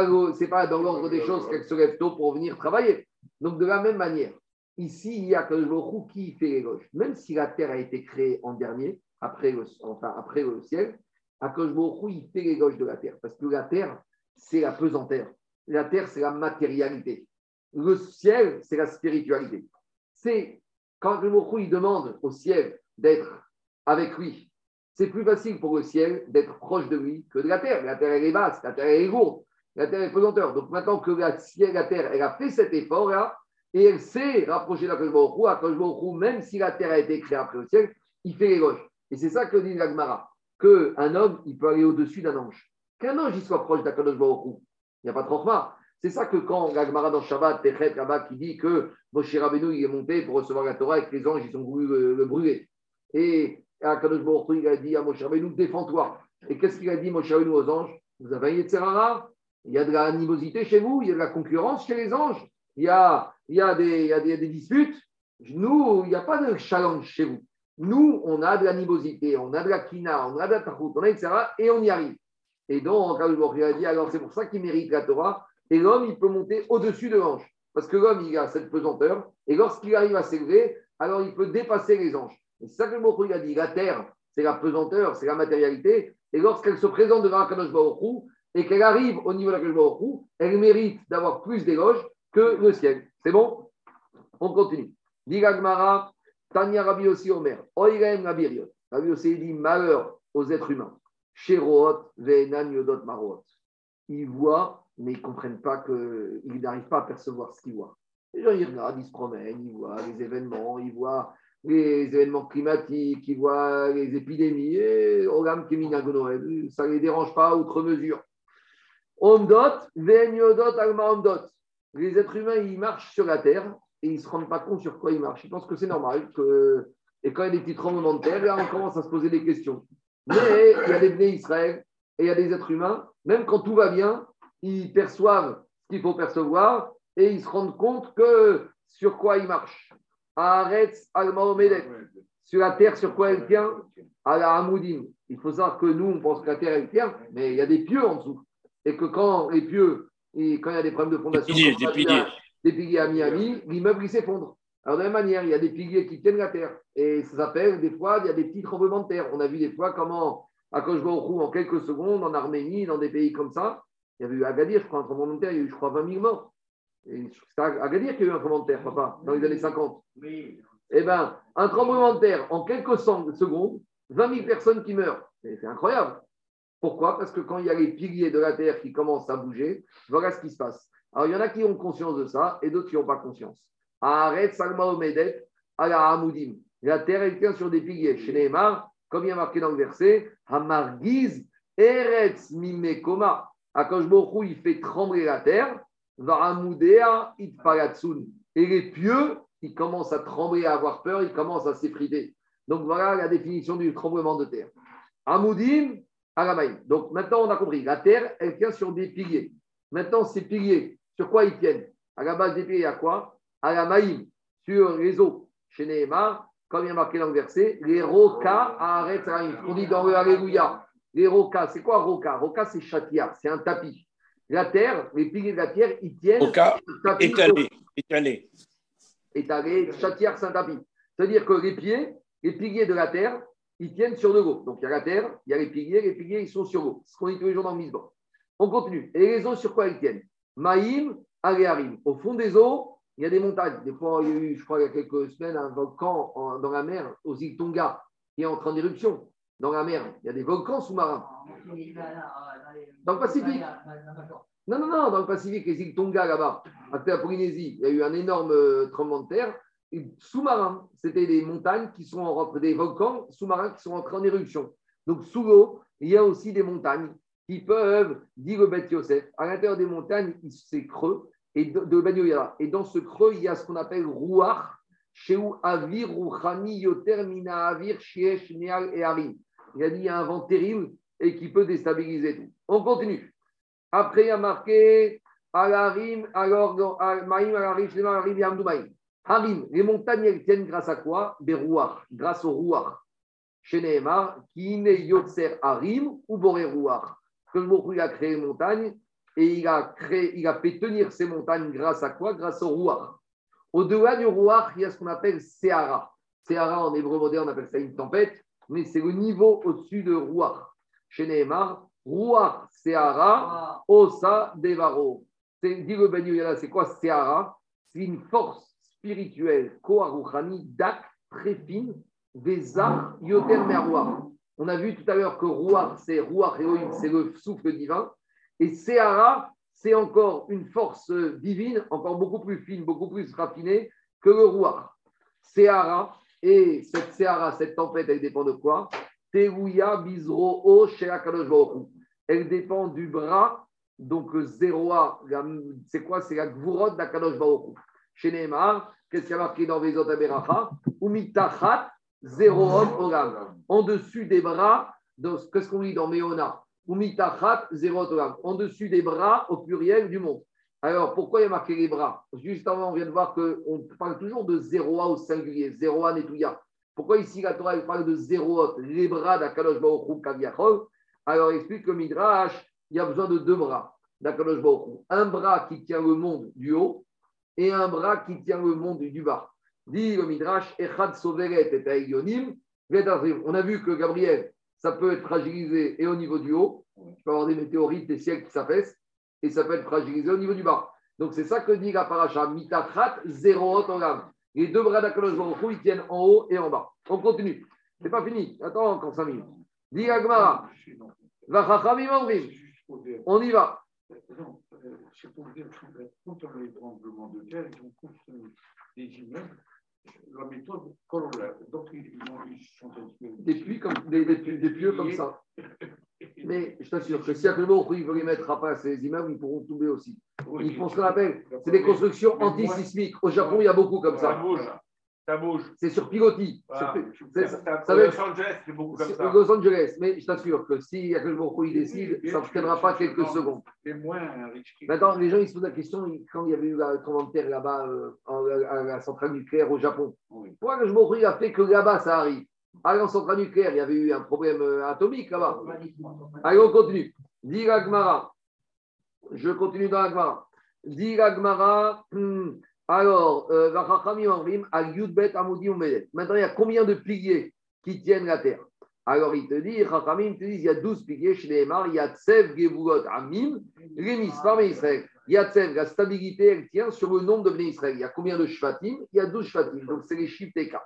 le- c'est pas dans l'ordre des choses qu'elles se lèvent tôt pour venir travailler. Donc, de la même manière, ici, il y a que le qui fait l'éloge. Même si la terre a été créée en dernier, après le, enfin, après le ciel, Hu, il fait l'éloge de la terre. Parce que la terre, c'est la pesanteur. La terre, c'est la matérialité. Le ciel, c'est la spiritualité. C'est quand le il demande au ciel d'être avec lui. C'est plus facile pour le ciel d'être proche de lui que de la terre. La terre, elle est basse, la terre, elle est lourde, la terre est pesanteur. Donc maintenant que la, ciel, la terre, elle a fait cet effort-là, et elle s'est rapprochée d'Akadosh Baruch Akadosh Baruch même si la terre a été créée après le ciel, il fait l'éloge. Et c'est ça que dit l'Agmara, qu'un homme, il peut aller au-dessus d'un ange. Qu'un ange, il soit proche d'Akadosh Baruch. Il n'y a pas de trochma. C'est ça que quand l'Agmara dans Shabbat, Techet, là-bas, qui dit que Moshe Rabbeinu, il est monté pour recevoir la Torah et que les anges, ils ont voulu le, le brûler. Et Akadosh Baruch il a dit à Moshe Rabbeinu, défends-toi. Et qu'est-ce qu'il a dit Moshe Rabbeinu aux anges Vous avez un Yetzerara Il y a de la animosité chez vous, il y a de la concurrence chez les anges, il y a, il y a, des, il y a des, disputes. Nous, il n'y a pas de challenge chez vous. Nous, on a de l'animosité, on a de la kina, on a de la tachout, on a etc. Et on y arrive. Et donc, il a dit, alors c'est pour ça qu'il mérite la Torah. Et l'homme, il peut monter au-dessus de l'ange. Parce que l'homme, il a cette pesanteur. Et lorsqu'il arrive à s'élever, alors il peut dépasser les anges. C'est ça que le il a dit. La terre, c'est la pesanteur, c'est la matérialité. Et lorsqu'elle se présente devant Akadosh Baruch et qu'elle arrive au niveau de Akadosh Baruch elle mérite d'avoir plus d'éloges que le ciel. C'est bon? On continue. Gmara, Tanya Rabbi aussi Omer, Rabbi aussi dit malheur aux êtres humains. Sherot, Ve'enan Yodot Marot. Ils voient, mais ils ne comprennent pas qu'ils n'arrivent pas à percevoir ce qu'ils voient. Les gens, ils regardent, ils se promènent, ils voient les événements, ils voient les événements climatiques, ils voient les épidémies, et ça ne les dérange pas outre mesure. Omdot, Alma Omdot. Les êtres humains, ils marchent sur la terre et ils ne se rendent pas compte sur quoi ils marchent. Ils pensent que c'est normal. Et quand il y a des petits tremblements de terre, là, on commence à se poser des questions. Mais il y a des béné Israël et il y a des êtres humains, même quand tout va bien, ils perçoivent ce qu'il faut percevoir et ils se rendent compte que sur quoi ils marchent. Aretz al Sur la terre, sur quoi elle tient À la Hamoudim. Il faut savoir que nous, on pense que la terre, elle tient, mais il y a des pieux en dessous. Et que quand les pieux, et quand il y a des problèmes de fondation, des piliers, des piliers à Miami, l'immeuble, il s'effondre. Alors, de la même manière, il y a des piliers qui tiennent la terre. Et ça s'appelle, des fois, il y a des petits tremblements de terre. On a vu des fois comment, à Koshbaoku, en quelques secondes, en Arménie, dans des pays comme ça, il y avait eu Agadir, je crois, un tremblement de terre, il y a eu, je crois, 20 000 morts. C'est à Agadir qu'il y a eu un tremblement de terre, papa, dans les années 50. Eh bien, un tremblement de terre, en quelques secondes, 20 000 personnes qui meurent. C'est incroyable. Pourquoi? Parce que quand il y a les piliers de la terre qui commencent à bouger, voilà ce qui se passe. Alors, il y en a qui ont conscience de ça et d'autres qui n'ont pas conscience. Arrête Salma Omedet, ala Hamoudim. La terre, elle tient sur des piliers. Chez Neymar, comme il y a marqué dans le verset, Hamargiz Eretz Mimekoma. Akashbochou, il fait trembler la terre. Et les pieux, ils commencent à trembler, à avoir peur, ils commencent à s'effriter. Donc voilà la définition du tremblement de terre. Hamoudim, Alamaïm. Donc maintenant, on a compris. La terre, elle tient sur des piliers. Maintenant, ces piliers, sur quoi ils tiennent? À la base des piliers, à quoi À la maïm, sur les eaux. Chez Nehemar, comme il y a marqué dans le verset, les roca arrêtent On dit dans le Alléluia. Les roca, c'est quoi roca? Roca, c'est chatia, c'est un tapis. La terre, les piliers de la terre, ils tiennent. Roca, étalé, étalé. Étalé, chatière, un tapis. C'est-à-dire que les pieds, les piliers de la terre, ils tiennent sur de l'eau. Donc il y a la terre, il y a les piliers, les piliers, ils sont sur l'eau. Ce qu'on dit tous les jours dans le. On continue. Et les eaux, sur quoi elles tiennent? Maïm, Aléarim. Au fond des eaux, il y a des montagnes. Des fois, il y a eu, je crois, il y a quelques semaines, un volcan dans la mer, aux îles Tonga, qui est en train d'éruption. Dans la mer, il y a des volcans sous-marins. Dans le Pacifique. Non, non, non, dans le Pacifique, les îles Tonga, là-bas, à la Polynésie, il y a eu un énorme euh, tremblement de terre. Sous-marins, c'était des montagnes qui sont en, des volcans sous-marins qui sont entrés en éruption. Donc, sous l'eau, il y a aussi des montagnes qui peuvent, dit le Bet Yosef, à l'intérieur des montagnes, c'est creux, et de, de Et dans ce creux, il y a ce qu'on appelle Rouach, Sheu Avir, Rouchani, Yoter, Mina Avir, Shiesh, Neal et Harim. Il a dit il y a un vent terrible et qui peut déstabiliser tout. On continue. Après, il y a marqué Alarim, alors, Maïm, Alarim, Shlema, Alarim, Yamdoumaïm. Harim, les montagnes, elles tiennent grâce à quoi? Des rouach, grâce au rouach. Chez Nehemar, qui ne yotser Harim ou Boré rouach que le a créé une montagne et il a, créé, il a fait tenir ces montagnes grâce à quoi? Grâce au roi. Au-delà du roi, il y a ce qu'on appelle Seara. Seara, en hébreu moderne, on appelle ça une tempête, mais c'est le niveau au-dessus de roi. Chez Nehemar, roi Seara, Osa Devaro. Dit le Ben c'est quoi Seara C'est une force spirituelle, Koharuchani, Dak, très fine, Veza, Yoter Merwa. On a vu tout à l'heure que Ruach, c'est Ruach c'est le souffle divin. Et Seara, c'est encore une force divine, encore beaucoup plus fine, beaucoup plus raffinée que le Ruach. Seara, et cette Seara, cette tempête, elle dépend de quoi? Elle dépend du bras, donc Zeroa, c'est quoi? C'est la Gvurot d'Akadosh Baruch Chez Neymar, qu'est-ce qu'il y a marqué dans Vezot Aberacha? Umitachat Zéro homme En dessus des bras, qu'est-ce qu'on lit dans Méona En dessus des bras au pluriel du monde. Alors, pourquoi il y a marqué les bras? Juste avant, on vient de voir qu'on parle toujours de Zéroa au singulier, Zéroa Netouya. Pourquoi ici la Torah elle parle de Zéroot, les bras d'Akadosh Baruch Hu Kaviachol Alors, explique que Midrash, il y a besoin de deux bras d'Akadosh Baruch Hu. Un bras qui tient le monde du haut et un bras qui tient le monde du bas. Dit le Midrash, Echad Soveret et On a vu que Gabriel, ça peut être fragilisé et au niveau du haut, tu peux avoir des météorites, des ciels qui s'affaissent, et ça peut être fragilisé au niveau du bas. Donc c'est ça que dit la paracha, mitachat zéro olam. Les deux bras d'Akadosh ils tiennent en haut et en bas. On continue. C'est pas fini. Attends encore 5 minutes. Dit Agmara. On y va. Non, euh, c'est pour dire que l'étranglement de terre, ils ont construit des immeubles la méthode corollaire. Donc, ils, sont des puits comme, des, des, des pieux comme ça. Mais je t'assure que si à quel moment ils veulent les mettre à place ces immeubles, ils pourront tomber aussi. Ils font ce qu'on appelle, c'est des constructions antisismiques. Au Japon, il y a beaucoup comme ça. Ça bouge. C'est sur pilotis. Voilà. Sur- Ça, c'est- ça, ça va Los Angeles, c'est beaucoup comme c'est ça. Los Angeles. Mais je t'assure que si y a quel moment ils décident, ça ne tiendra pas quelques secondes. moins. Maintenant, les gens ils se posent la question quand il y avait eu la terre là-bas euh, en- à la centrale nucléaire au Japon. Oui. Pourquoi que je me a fait que là-bas ça arrive? À la centrale nucléaire, il y avait eu un problème euh, atomique là-bas. Allez, on continue. Dit la Gemara. Je continue dans la Gemara. Dit la Gemara. hum, alors, euh. Maintenant, il y a combien de piliers qui tiennent la terre? Alors, il te dit, Chachamim te dit, il y a 12 piliers chez les Mar, il y a Tsev, Gevurot, Amim, Rémis, parmi Israël. Il la stabilité, elle tient sur le nombre de Bnei Israël. Il y a combien de Shvatim? Il y a 12 Shvatim. Donc, c'est les chiffres TK.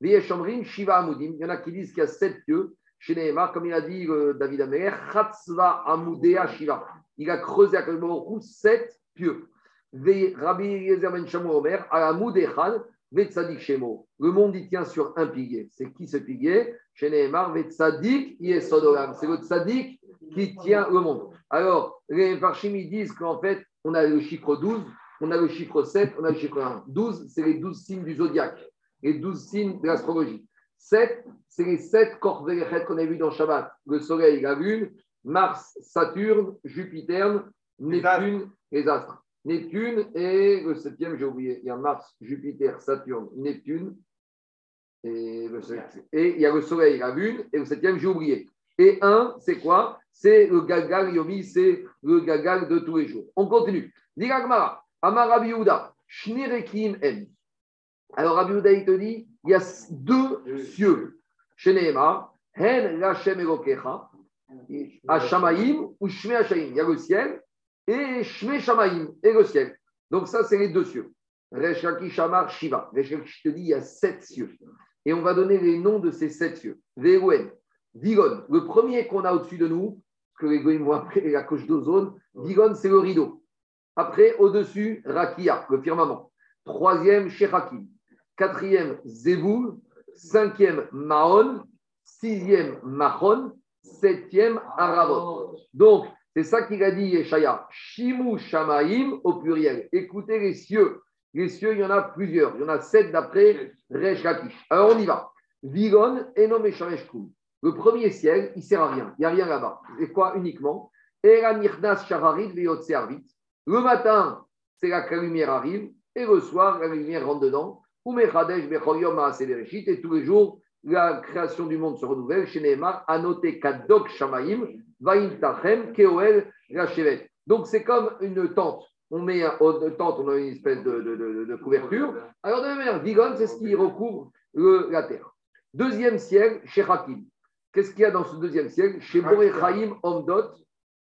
Veyeshamrim, Shiva Amoudim. Il y en a qui disent qu'il y a 7 pieux. Chez Nehemar, comme il a dit euh, David Améler, Chatzva Amoudea Shiva. Il a creusé à Baruch 7 pieux. Ben. Le monde, il tient sur un pilier. C'est qui ce pilier? C'est le Tzadik qui tient le monde. Alors, les Parchim, ils disent qu'en fait, on a le chiffre 12, on a le chiffre 7, on a le chiffre 1. 12, c'est les 12 signes du zodiaque, les 12 signes de l'astrologie. 7, c'est les 7 corps qu'on a vus dans Shabbat. Le soleil, la lune, Mars, Saturne, Jupiter, Neptune, les astres. Neptune et le septième, j'ai oublié. Il y a Mars, Jupiter, Saturne, Neptune. Et, le soleil. et il y a le soleil, la lune, et le septième, j'ai oublié. Et un, c'est quoi? C'est le Gagal Yomi, c'est le Gagal de tous les jours. On continue. Diragmara, Amar Rabbi Yehuda, Shnerekim En. Alors Rabbi Yehuda, il te dit, il y a deux cieux. Chez Nehemar, Hen Lachem Elokecha, Hashamaim ou Shme Hashaim. Il y a le ciel et Shme Shamaim et le ciel. Donc ça, c'est les deux cieux. Reshaki Shamar Shiva. Reshaki, je te dis, il y a sept cieux. Et on va donner les noms de ces sept cieux. Verouen, Digon, le premier qu'on a au-dessus de nous, que les goïms vont appeler la couche d'ozone, Digon, c'est le rideau. Après, au-dessus, Rakia, le firmament. Troisième, Shechakim. Quatrième, Zeboul. Cinquième, Mahon. Sixième, Mahon. Septième, Aravot. Donc, c'est ça qu'il a dit Yeshaya. Shimu Shamaim au pluriel. Écoutez les cieux. Les cieux, il y en a plusieurs. Il y en a sept d'après Resh Lakish. Alors, on y va. Vigon, et Kum. Le premier ciel, il ne sert à rien. Il n'y a rien là-bas. C'est quoi uniquement? Le matin, c'est là que la lumière arrive. Et le soir, la lumière rentre dedans. Et tous les jours, la création du monde se renouvelle. Chez Nehemar, Anote Kadok Shamaim, Keoel, Rachevet. Donc, c'est comme une tente. On met un, une tente, on a une espèce de, de- de- de couverture. Alors, de la même manière, Vigon, c'est ce qui recouvre le- la terre. Deuxième ciel, chez Hakim. Qu'est-ce qu'il y a dans ce deuxième ciel Chez Borechaim Omdot.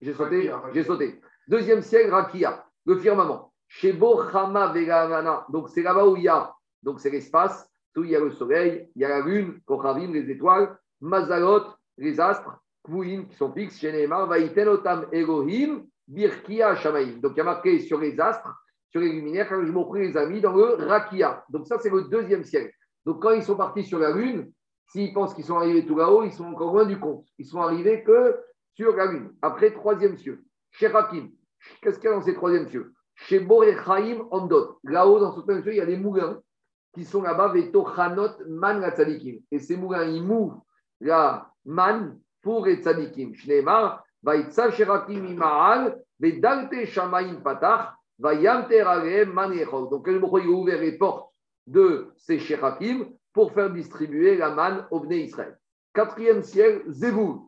J'ai sauté, j'ai sauté. Deuxième ciel, Rakia, le firmament. Chez Bochama Vegamana. Donc, c'est là-bas où il y a, donc c'est l'espace, où il y a le soleil, il y a la lune, Kochavim, les étoiles, Mazalot, les astres, Qui sont fixes, Vaïten Otam Elohim, Birkia. Donc, il y a marqué sur les astres, sur les luminaires, quand je m'en les amis, dans le Rakia. Donc, ça, c'est le deuxième ciel. Donc, quand ils sont partis sur la lune, s'ils pensent qu'ils sont arrivés tout là-haut, ils sont encore loin du compte. Ils sont arrivés que sur la lune. Après, troisième cieux, chez Hakim. Qu'est-ce qu'il y a dans ces troisième cieux? Chez Borechaim Andot. Là-haut, dans ce troisième cieux, il y a des moulins qui sont là-bas, Veto Chanot Man. Et ces moulins, ils mouvent la man pour les Tzadikim. Vaitza Sherakim Vedalte Patach, va yamter alehem man yechol. Donc, le a ouvert les portes de ces Shechakim pour faire distribuer la manne au Bnei Israël. Quatrième ciel, Zéboul.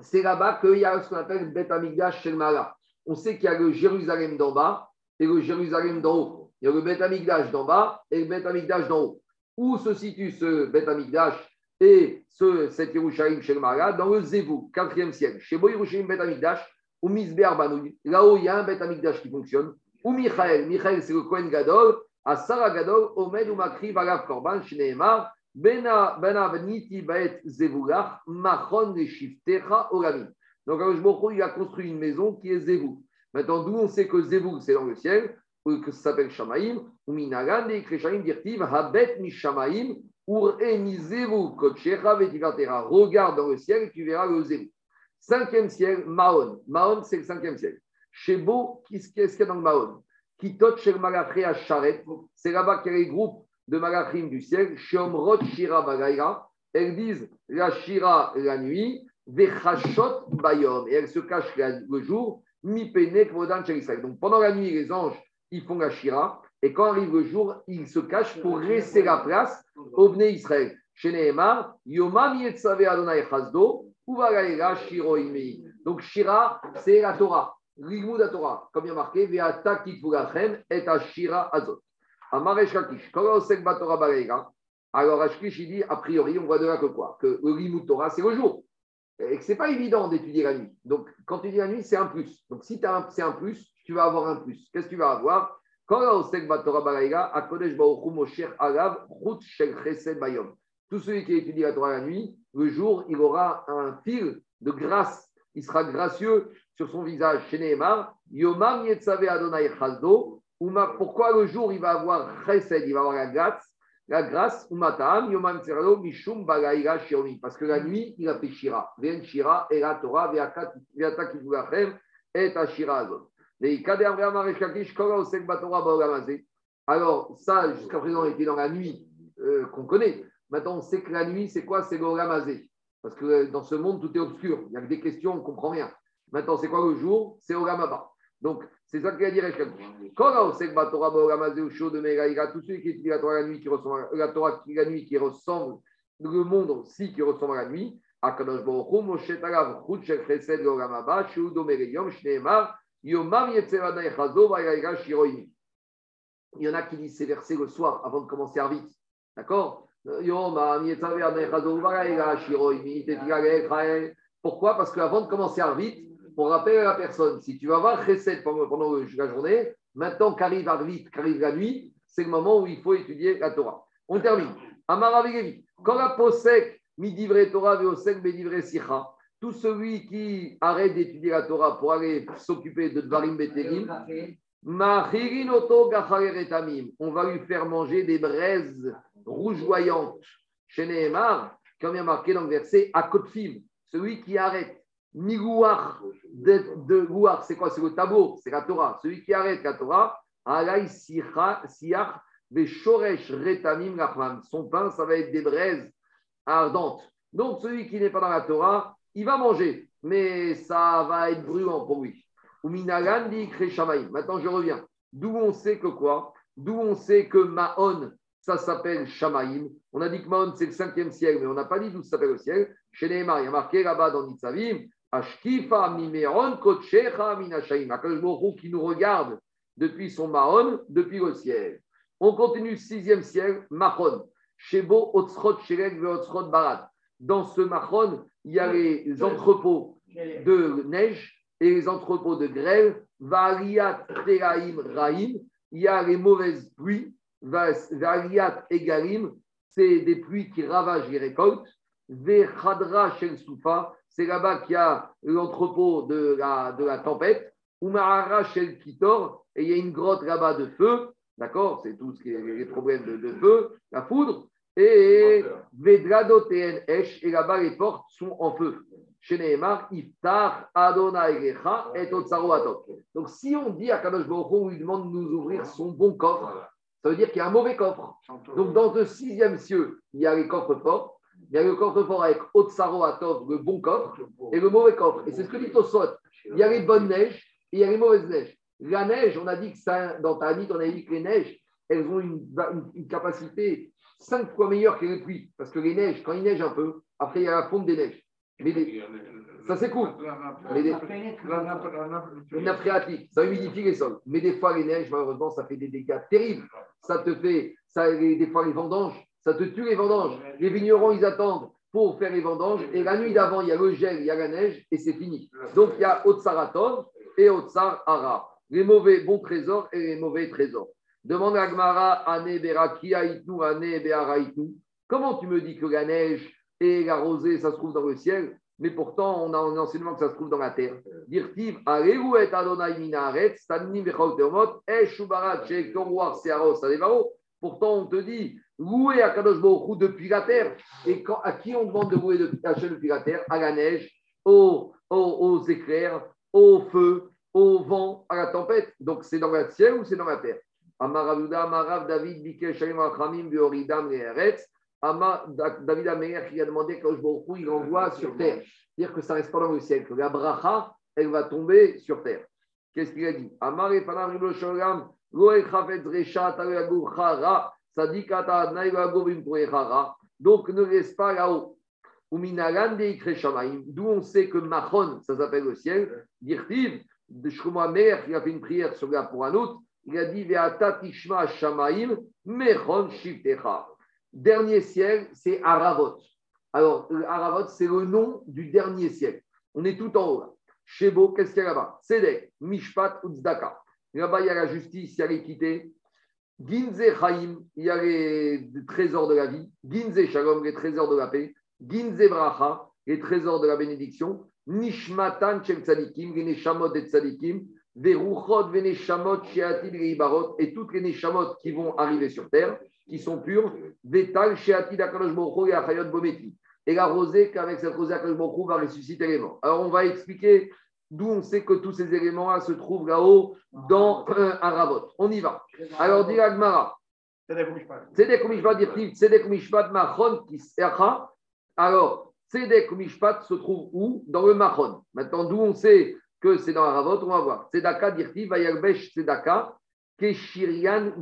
C'est là-bas qu'il y a ce qu'on appelle Bet Amigdash Shelmala. On sait qu'il y a le Jérusalem d'en bas et le Jérusalem d'en haut. Il y a le Bet Amigdash d'en bas et le Bet Amigdash d'en haut. Où se situe ce Bet Amigdash et ce, cet Yerushalayim Shelmala Dans le Zévou, quatrième siècle. Chez Bo Yerushalayim Amigdash, ou Misber Banouy. Là-haut, il y a un Bet Amigdash qui fonctionne. Ou Michael. Michael, c'est le Kohen Gadol. À Sarah Gadol, Omed ou Makri Korban, Shneemar. Bena Benavniti Baet Zevulach, Machon Shiftecha Olamim. Donc, il a construit une maison qui est Zevou. Maintenant, d'où on sait que Zevou, c'est dans le ciel, ou que ça s'appelle Shamaim, ou Minagan, et Kreshamaim dirtiv, Habet Mishamaim, Regarde dans le ciel et tu verras le Zevou. Cinquième ciel, Maon. Maon, c'est le cinquième ciel. Shebo, qu'est-ce qu'il y a dans le Maon Kitot Shel Malachre à Charet. C'est là-bas qu'il y a les groupes de Malachim du ciel. Shomrot Shira Bagaira. Elles disent la Shira la nuit, Vechashot Bayom. Et elles se cachent le jour. Mi Pene Kvodan Shel Donc pendant la nuit, les anges, ils font la Shira. Et quand arrive le jour, ils se cachent pour laisser la place au Israël. Chez Nehemar, Yomam Yetzave Adonai Chazdo, Shiro Imei. Donc Shira, c'est la Torah. Rigmud la Torah, comme il y a marqué, Veata Kitvulachem et Ashira Azot. Amaresh Kakish, quand on sait que Torah Bagaïra, alors Ashkish, il dit, a priori, on voit de là que quoi? Que le Torah, c'est le jour. Et que ce n'est pas évident d'étudier la nuit. Donc, quand tu dis la nuit, c'est un plus. Donc, si c'est un plus, tu vas avoir un plus. Qu'est-ce que tu vas avoir? Tout celui qui étudie la Torah la nuit, le jour, il aura un fil de grâce. Il sera gracieux sur son visage. Chez Nehemar, Yomam Yetzave Adonai Chazdo. Pourquoi le jour, il va avoir chesed, il va avoir la grâce la grâce, Umatam, Yomam Tzerado, Mishum Bagaïra Shiomi. Parce que la nuit, il a fait Shira. Vien Shira, et la Torah, Viata Kivulachem, et Ashira Azot. Alors, ça, jusqu'à présent, était dans la nuit euh, qu'on connaît. Maintenant, on sait que la nuit, c'est quoi? C'est Olamazé. Parce que euh, dans ce monde, tout est obscur. Il y a que des questions, on ne comprend rien. Maintenant, c'est quoi le jour? C'est Olamaba. Donc, c'est ça qu'il a dit sait que Torah Olamazé ou chaud de Megaïra, tous ceux qui étudient la Torah la nuit qui ressemble la nuit qui ressemble, le monde aussi qui ressemble à la nuit, Akadosh Moshe Shel Chesed Shneemar, Il y en a qui disent ces versets le soir avant de commencer à vite. D'accord? Pourquoi? Parce qu'avant de commencer à vite, on rappelle à la personne, si tu vas voir Chesed pendant, la journée, maintenant qu'arrive Arvit, qu'arrive la nuit, c'est le moment où il faut étudier la Torah. On termine. Quand la posek, midivre Torah, veosek, tout celui qui arrête d'étudier la Torah pour aller s'occuper de Dvarim Beterim, on va lui faire manger des braises rougeoyante. Chez Nehemar, comme il marqué dans le verset, à celui qui arrête, de, de c'est quoi? C'est le tableau, c'est la Torah. Celui qui arrête la Torah, Alay Siach, Veshoresh Retamim. Son pain, ça va être des braises ardentes. Donc, celui qui n'est pas dans la Torah, il va manger, mais ça va être brûlant pour lui. Maintenant, je reviens. D'où on sait que quoi? D'où on sait que Maon, ça s'appelle Shamaim. On a dit que Maon, c'est le cinquième ciel, mais on n'a pas dit d'où ça s'appelle le ciel. Chez Nehemar, il y a marqué là-bas dans Nitzavim, Ashkifa mimeron kotchecha minashaim. qui nous regarde depuis son Maon, depuis le ciel. On continue, sixième ciel, Mahon. Shebo Otsrot Shelek Otsrot Barad. Dans ce Mahon, il y a les entrepôts de neige et les entrepôts de grêle. Variat Teraim Raim. Il y a les mauvaises pluies Variat et Garim, c'est des pluies qui ravagent les récoltes. Vechadra Shel Soufa, c'est là-bas qu'il y a l'entrepôt de la, de la tempête. Umahara Shel Kitor, et il y a une grotte là-bas de feu. D'accord C'est tout ce qui est les problèmes de, de feu, la foudre. Et Vedrado Esh, et là-bas les portes sont en feu. Chez Nehemar, Iftar Adonai et Donc si on dit à Kadosh Baruch on lui demande de nous ouvrir son bon coffre, ça veut dire qu'il y a un mauvais coffre. Donc, dans le sixième cieux, il y a les coffres forts. Il y a le coffre fort avec Otsaro Atov, le bon coffre, et le mauvais coffre. Et c'est ce que dit Tosot. Il y a les bonnes neiges et il y a les mauvaises neiges. La neige, on a dit que ça, dans Tanit, on a dit que les neiges, elles ont une, une- une capacité cinq fois meilleure que les pluies. Parce que les neiges, quand il neige un peu, après il y a la fonte des neiges. Mais les- Ça, nappe- Mais les- la nappe- phréatique, ça humidifie les sols. Mais des fois, les neiges, malheureusement, ça fait des dégâts terribles. Ça te fait, ça, des fois, les vendanges, ça te tue les vendanges. Les vignerons, ils attendent pour faire les vendanges. Et la nuit d'avant, il y a le gel, il y a la neige, et c'est fini. Donc, il y a Otsaraton et Otsar Ara. Les mauvais bons trésors et les mauvais trésors. Demande à Gmara, Ane Beraki Aïtnou, Ane Bearaïtnou. Comment tu me dis que la neige et la rosée, ça se trouve dans le ciel mais pourtant, on a un enseignement que ça se trouve dans la terre. Dirtiv, et Adonai Minaret, Stanim Bechaotermot, E Shubarat, Chez Korwar, Searos, Adevaro. Pourtant, on te dit, louer à Kadosh depuis la terre. Et à qui on demande de louer de, depuis la terre? À la neige, aux, aux éclairs, au feu, au vent, à la tempête. Donc, c'est dans le ciel ou c'est dans la terre? Amaravuda, Amarav, David, Bikesh, Leeretz. Ama, Da- David Améler qui a demandé Hu, il envoie sur terre. C'est-à-dire que ça reste pas dans le ciel, que la bracha, elle va tomber sur terre. Qu'est-ce qu'il a dit? Amar et Poechara. Donc ne laisse pas là-haut. D'où on sait que Machon, ça s'appelle le ciel. Dirtiv, de Shlomo qui a fait une prière sur là pour un autre, il a dit Ve'ata Tishma Shamaim, Mechon Shiftecha. Dernier ciel, c'est Aravot. Alors, Aravot, c'est le nom du dernier ciel. On est tout en haut là. Shebo, qu'est-ce qu'il y a là-bas? Sedek, Mishpat, Utzdaka. Là-bas, il y a la justice, il y a l'équité. Ginze Chaim, il y a les trésors de la vie. Ginze Shalom, les trésors de la paix. Ginze Bracha, les trésors de la bénédiction. Nishmatan Shel Tzadikim, les Neshamot des Tzadikim. Et toutes les Neshamot qui vont arriver sur terre, qui sont pures. Et Achayot Bometi. Et la rosée, qu'avec cette rosée, Akadosh va ressusciter les morts. Alors, on va expliquer d'où on sait que tous ces éléments-là se trouvent là-haut dans euh, un Aravot. On y va. Alors, dit Agmara. Tzedek Mishpat dirtiv, Tzedek Mishpat machon. Alors, Tzedek Mishpat se trouve où? Dans le machon. Maintenant, d'où on sait que c'est dans la Ravot, on va voir. Tzedaka dirtiv, Vayalbesh Tzedaka, Keshirian,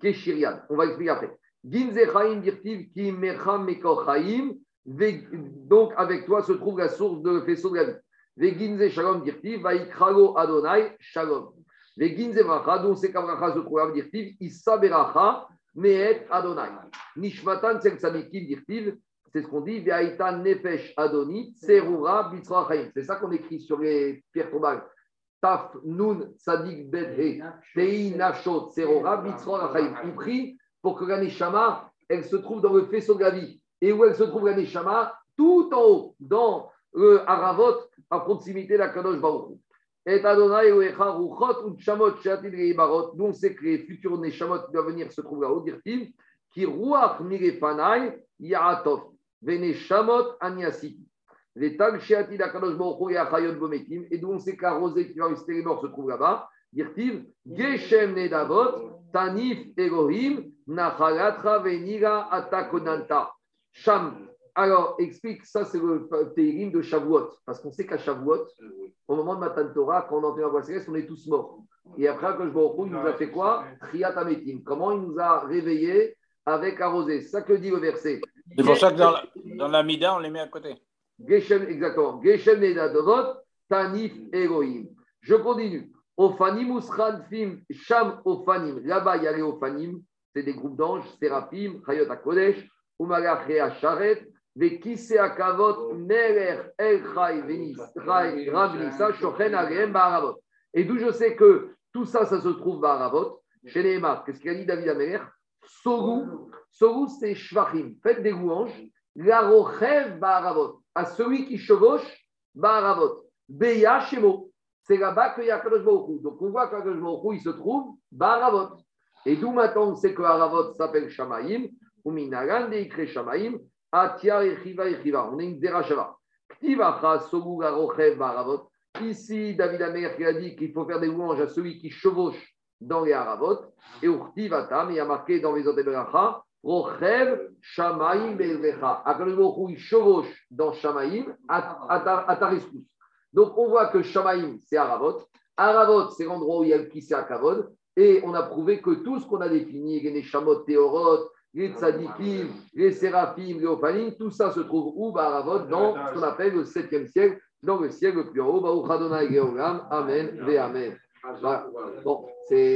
Keshirian. On va expliquer après. Ginze Chaim dirtiv, Ki Mecha Meko Chaim. Ve- Donc, avec toi se trouve la source de faisceau de la vie. Veginze Shalom dirtiv, Vaikralo Adonai Shalom. Veginze Bracha, dont c'est qu'Abracha se trouve dirtiv, Issa Beracha. Mehet Adonai. Nishmatan Tsel Tzadikim dirtiv, c'est ce qu'on dit, Nefesh Adoni, Tserura Bitra Chaim. C'est ça qu'on écrit sur les pierres tombales. Taf Nun Tzadik Bet He, Tei Nafsho Tserura Bitra Chaim. On prie pour que la Neshama, elle se trouve dans le faisceau de. Et où elle se trouve la Neshama? Tout en haut, dans le Haravot, à proximité de la Kadosh Baruch. Et Adonai Oecha Ruchot Utshamot Sheatil Reibarot. D'où on sait que les futurs Neshamot qui doivent venir se trouver là-haut, dire-t-il, qui Ruach Mirefanai Yaatov. Veneshamot Anyasi. Les Tag Sheatil Akadosh Baruch Hu et Achayot Bomekim. Et d'où on sait rosée qui va rester les morts se trouve là-bas, dire-t-il, Geshem Nedavot, Tanif Elohim, Nachalatra Venira Atakonanta. Sham. Alors, explique, ça c'est le Térim de Shavuot. Parce qu'on sait qu'à Shavuot, au moment de Matan Torah, quand on entend la voix céleste, on est tous morts. Et après, quand je il nous a fait quoi? Triat Ametim. Comment il nous a réveillés avec la rosée? C'est ça que dit le verset. C'est pour ça que dans la, dans la Mida, on les met à côté. Geshem, exactement. Geshem Nedadovot, Tanif Elohim. Je continue. Ophanim Usranfim, Sham Ophanim. Là-bas, il y a les Ophanim. C'est des groupes d'anges, Séraphim, Chayot HaKodesh, Umalach Sharet, Vekise Akavot, Meler El Chai, Venis, Chai, Rav Nissa, Shochen Baharavot. Et d'où je sais que tout ça, ça se trouve Baharavot, chez les Emar. Qu'est-ce qu'il a dit David Améler? Soru. Soru, c'est Shvachim. Faites des louanges. La Rochev Baharavot. À celui qui chevauche, Baharavot. Beya Shemo. C'est là-bas qu'il y a Kadosh. Donc on voit qu'Akadosh Baruch Hu, il se trouve Baharavot. Et d'où maintenant on sait que Haravot s'appelle Shamaïm, ou Minagan de Shamaïm, Atia Echiva Echiva. On est une Derashava. Ktivacha Sogu Garochev Baharavot. Ici, David Amer a dit qu'il faut faire des louanges à celui qui chevauche dans les Haravot. Et Urtivatam, il y a marqué dans les Oteberacha, Rochev Shamaïm Be'elvecha. Akadosh il chevauche dans Shamaïm à, ta, rescousse. Donc on voit que Shamaïm, c'est Haravot. Aravot, c'est l'endroit où il y a le Kissé. Et on a prouvé que tout ce qu'on a défini, les Neshamot, Théorot, les Tzadikim, les Séraphim, les Ophanim, tout ça se trouve où bah, Aravot, dans ce qu'on appelle le septième ciel, dans le ciel le plus haut. Geogam. Amen. Ve Amen. Voilà. Bon, c'est.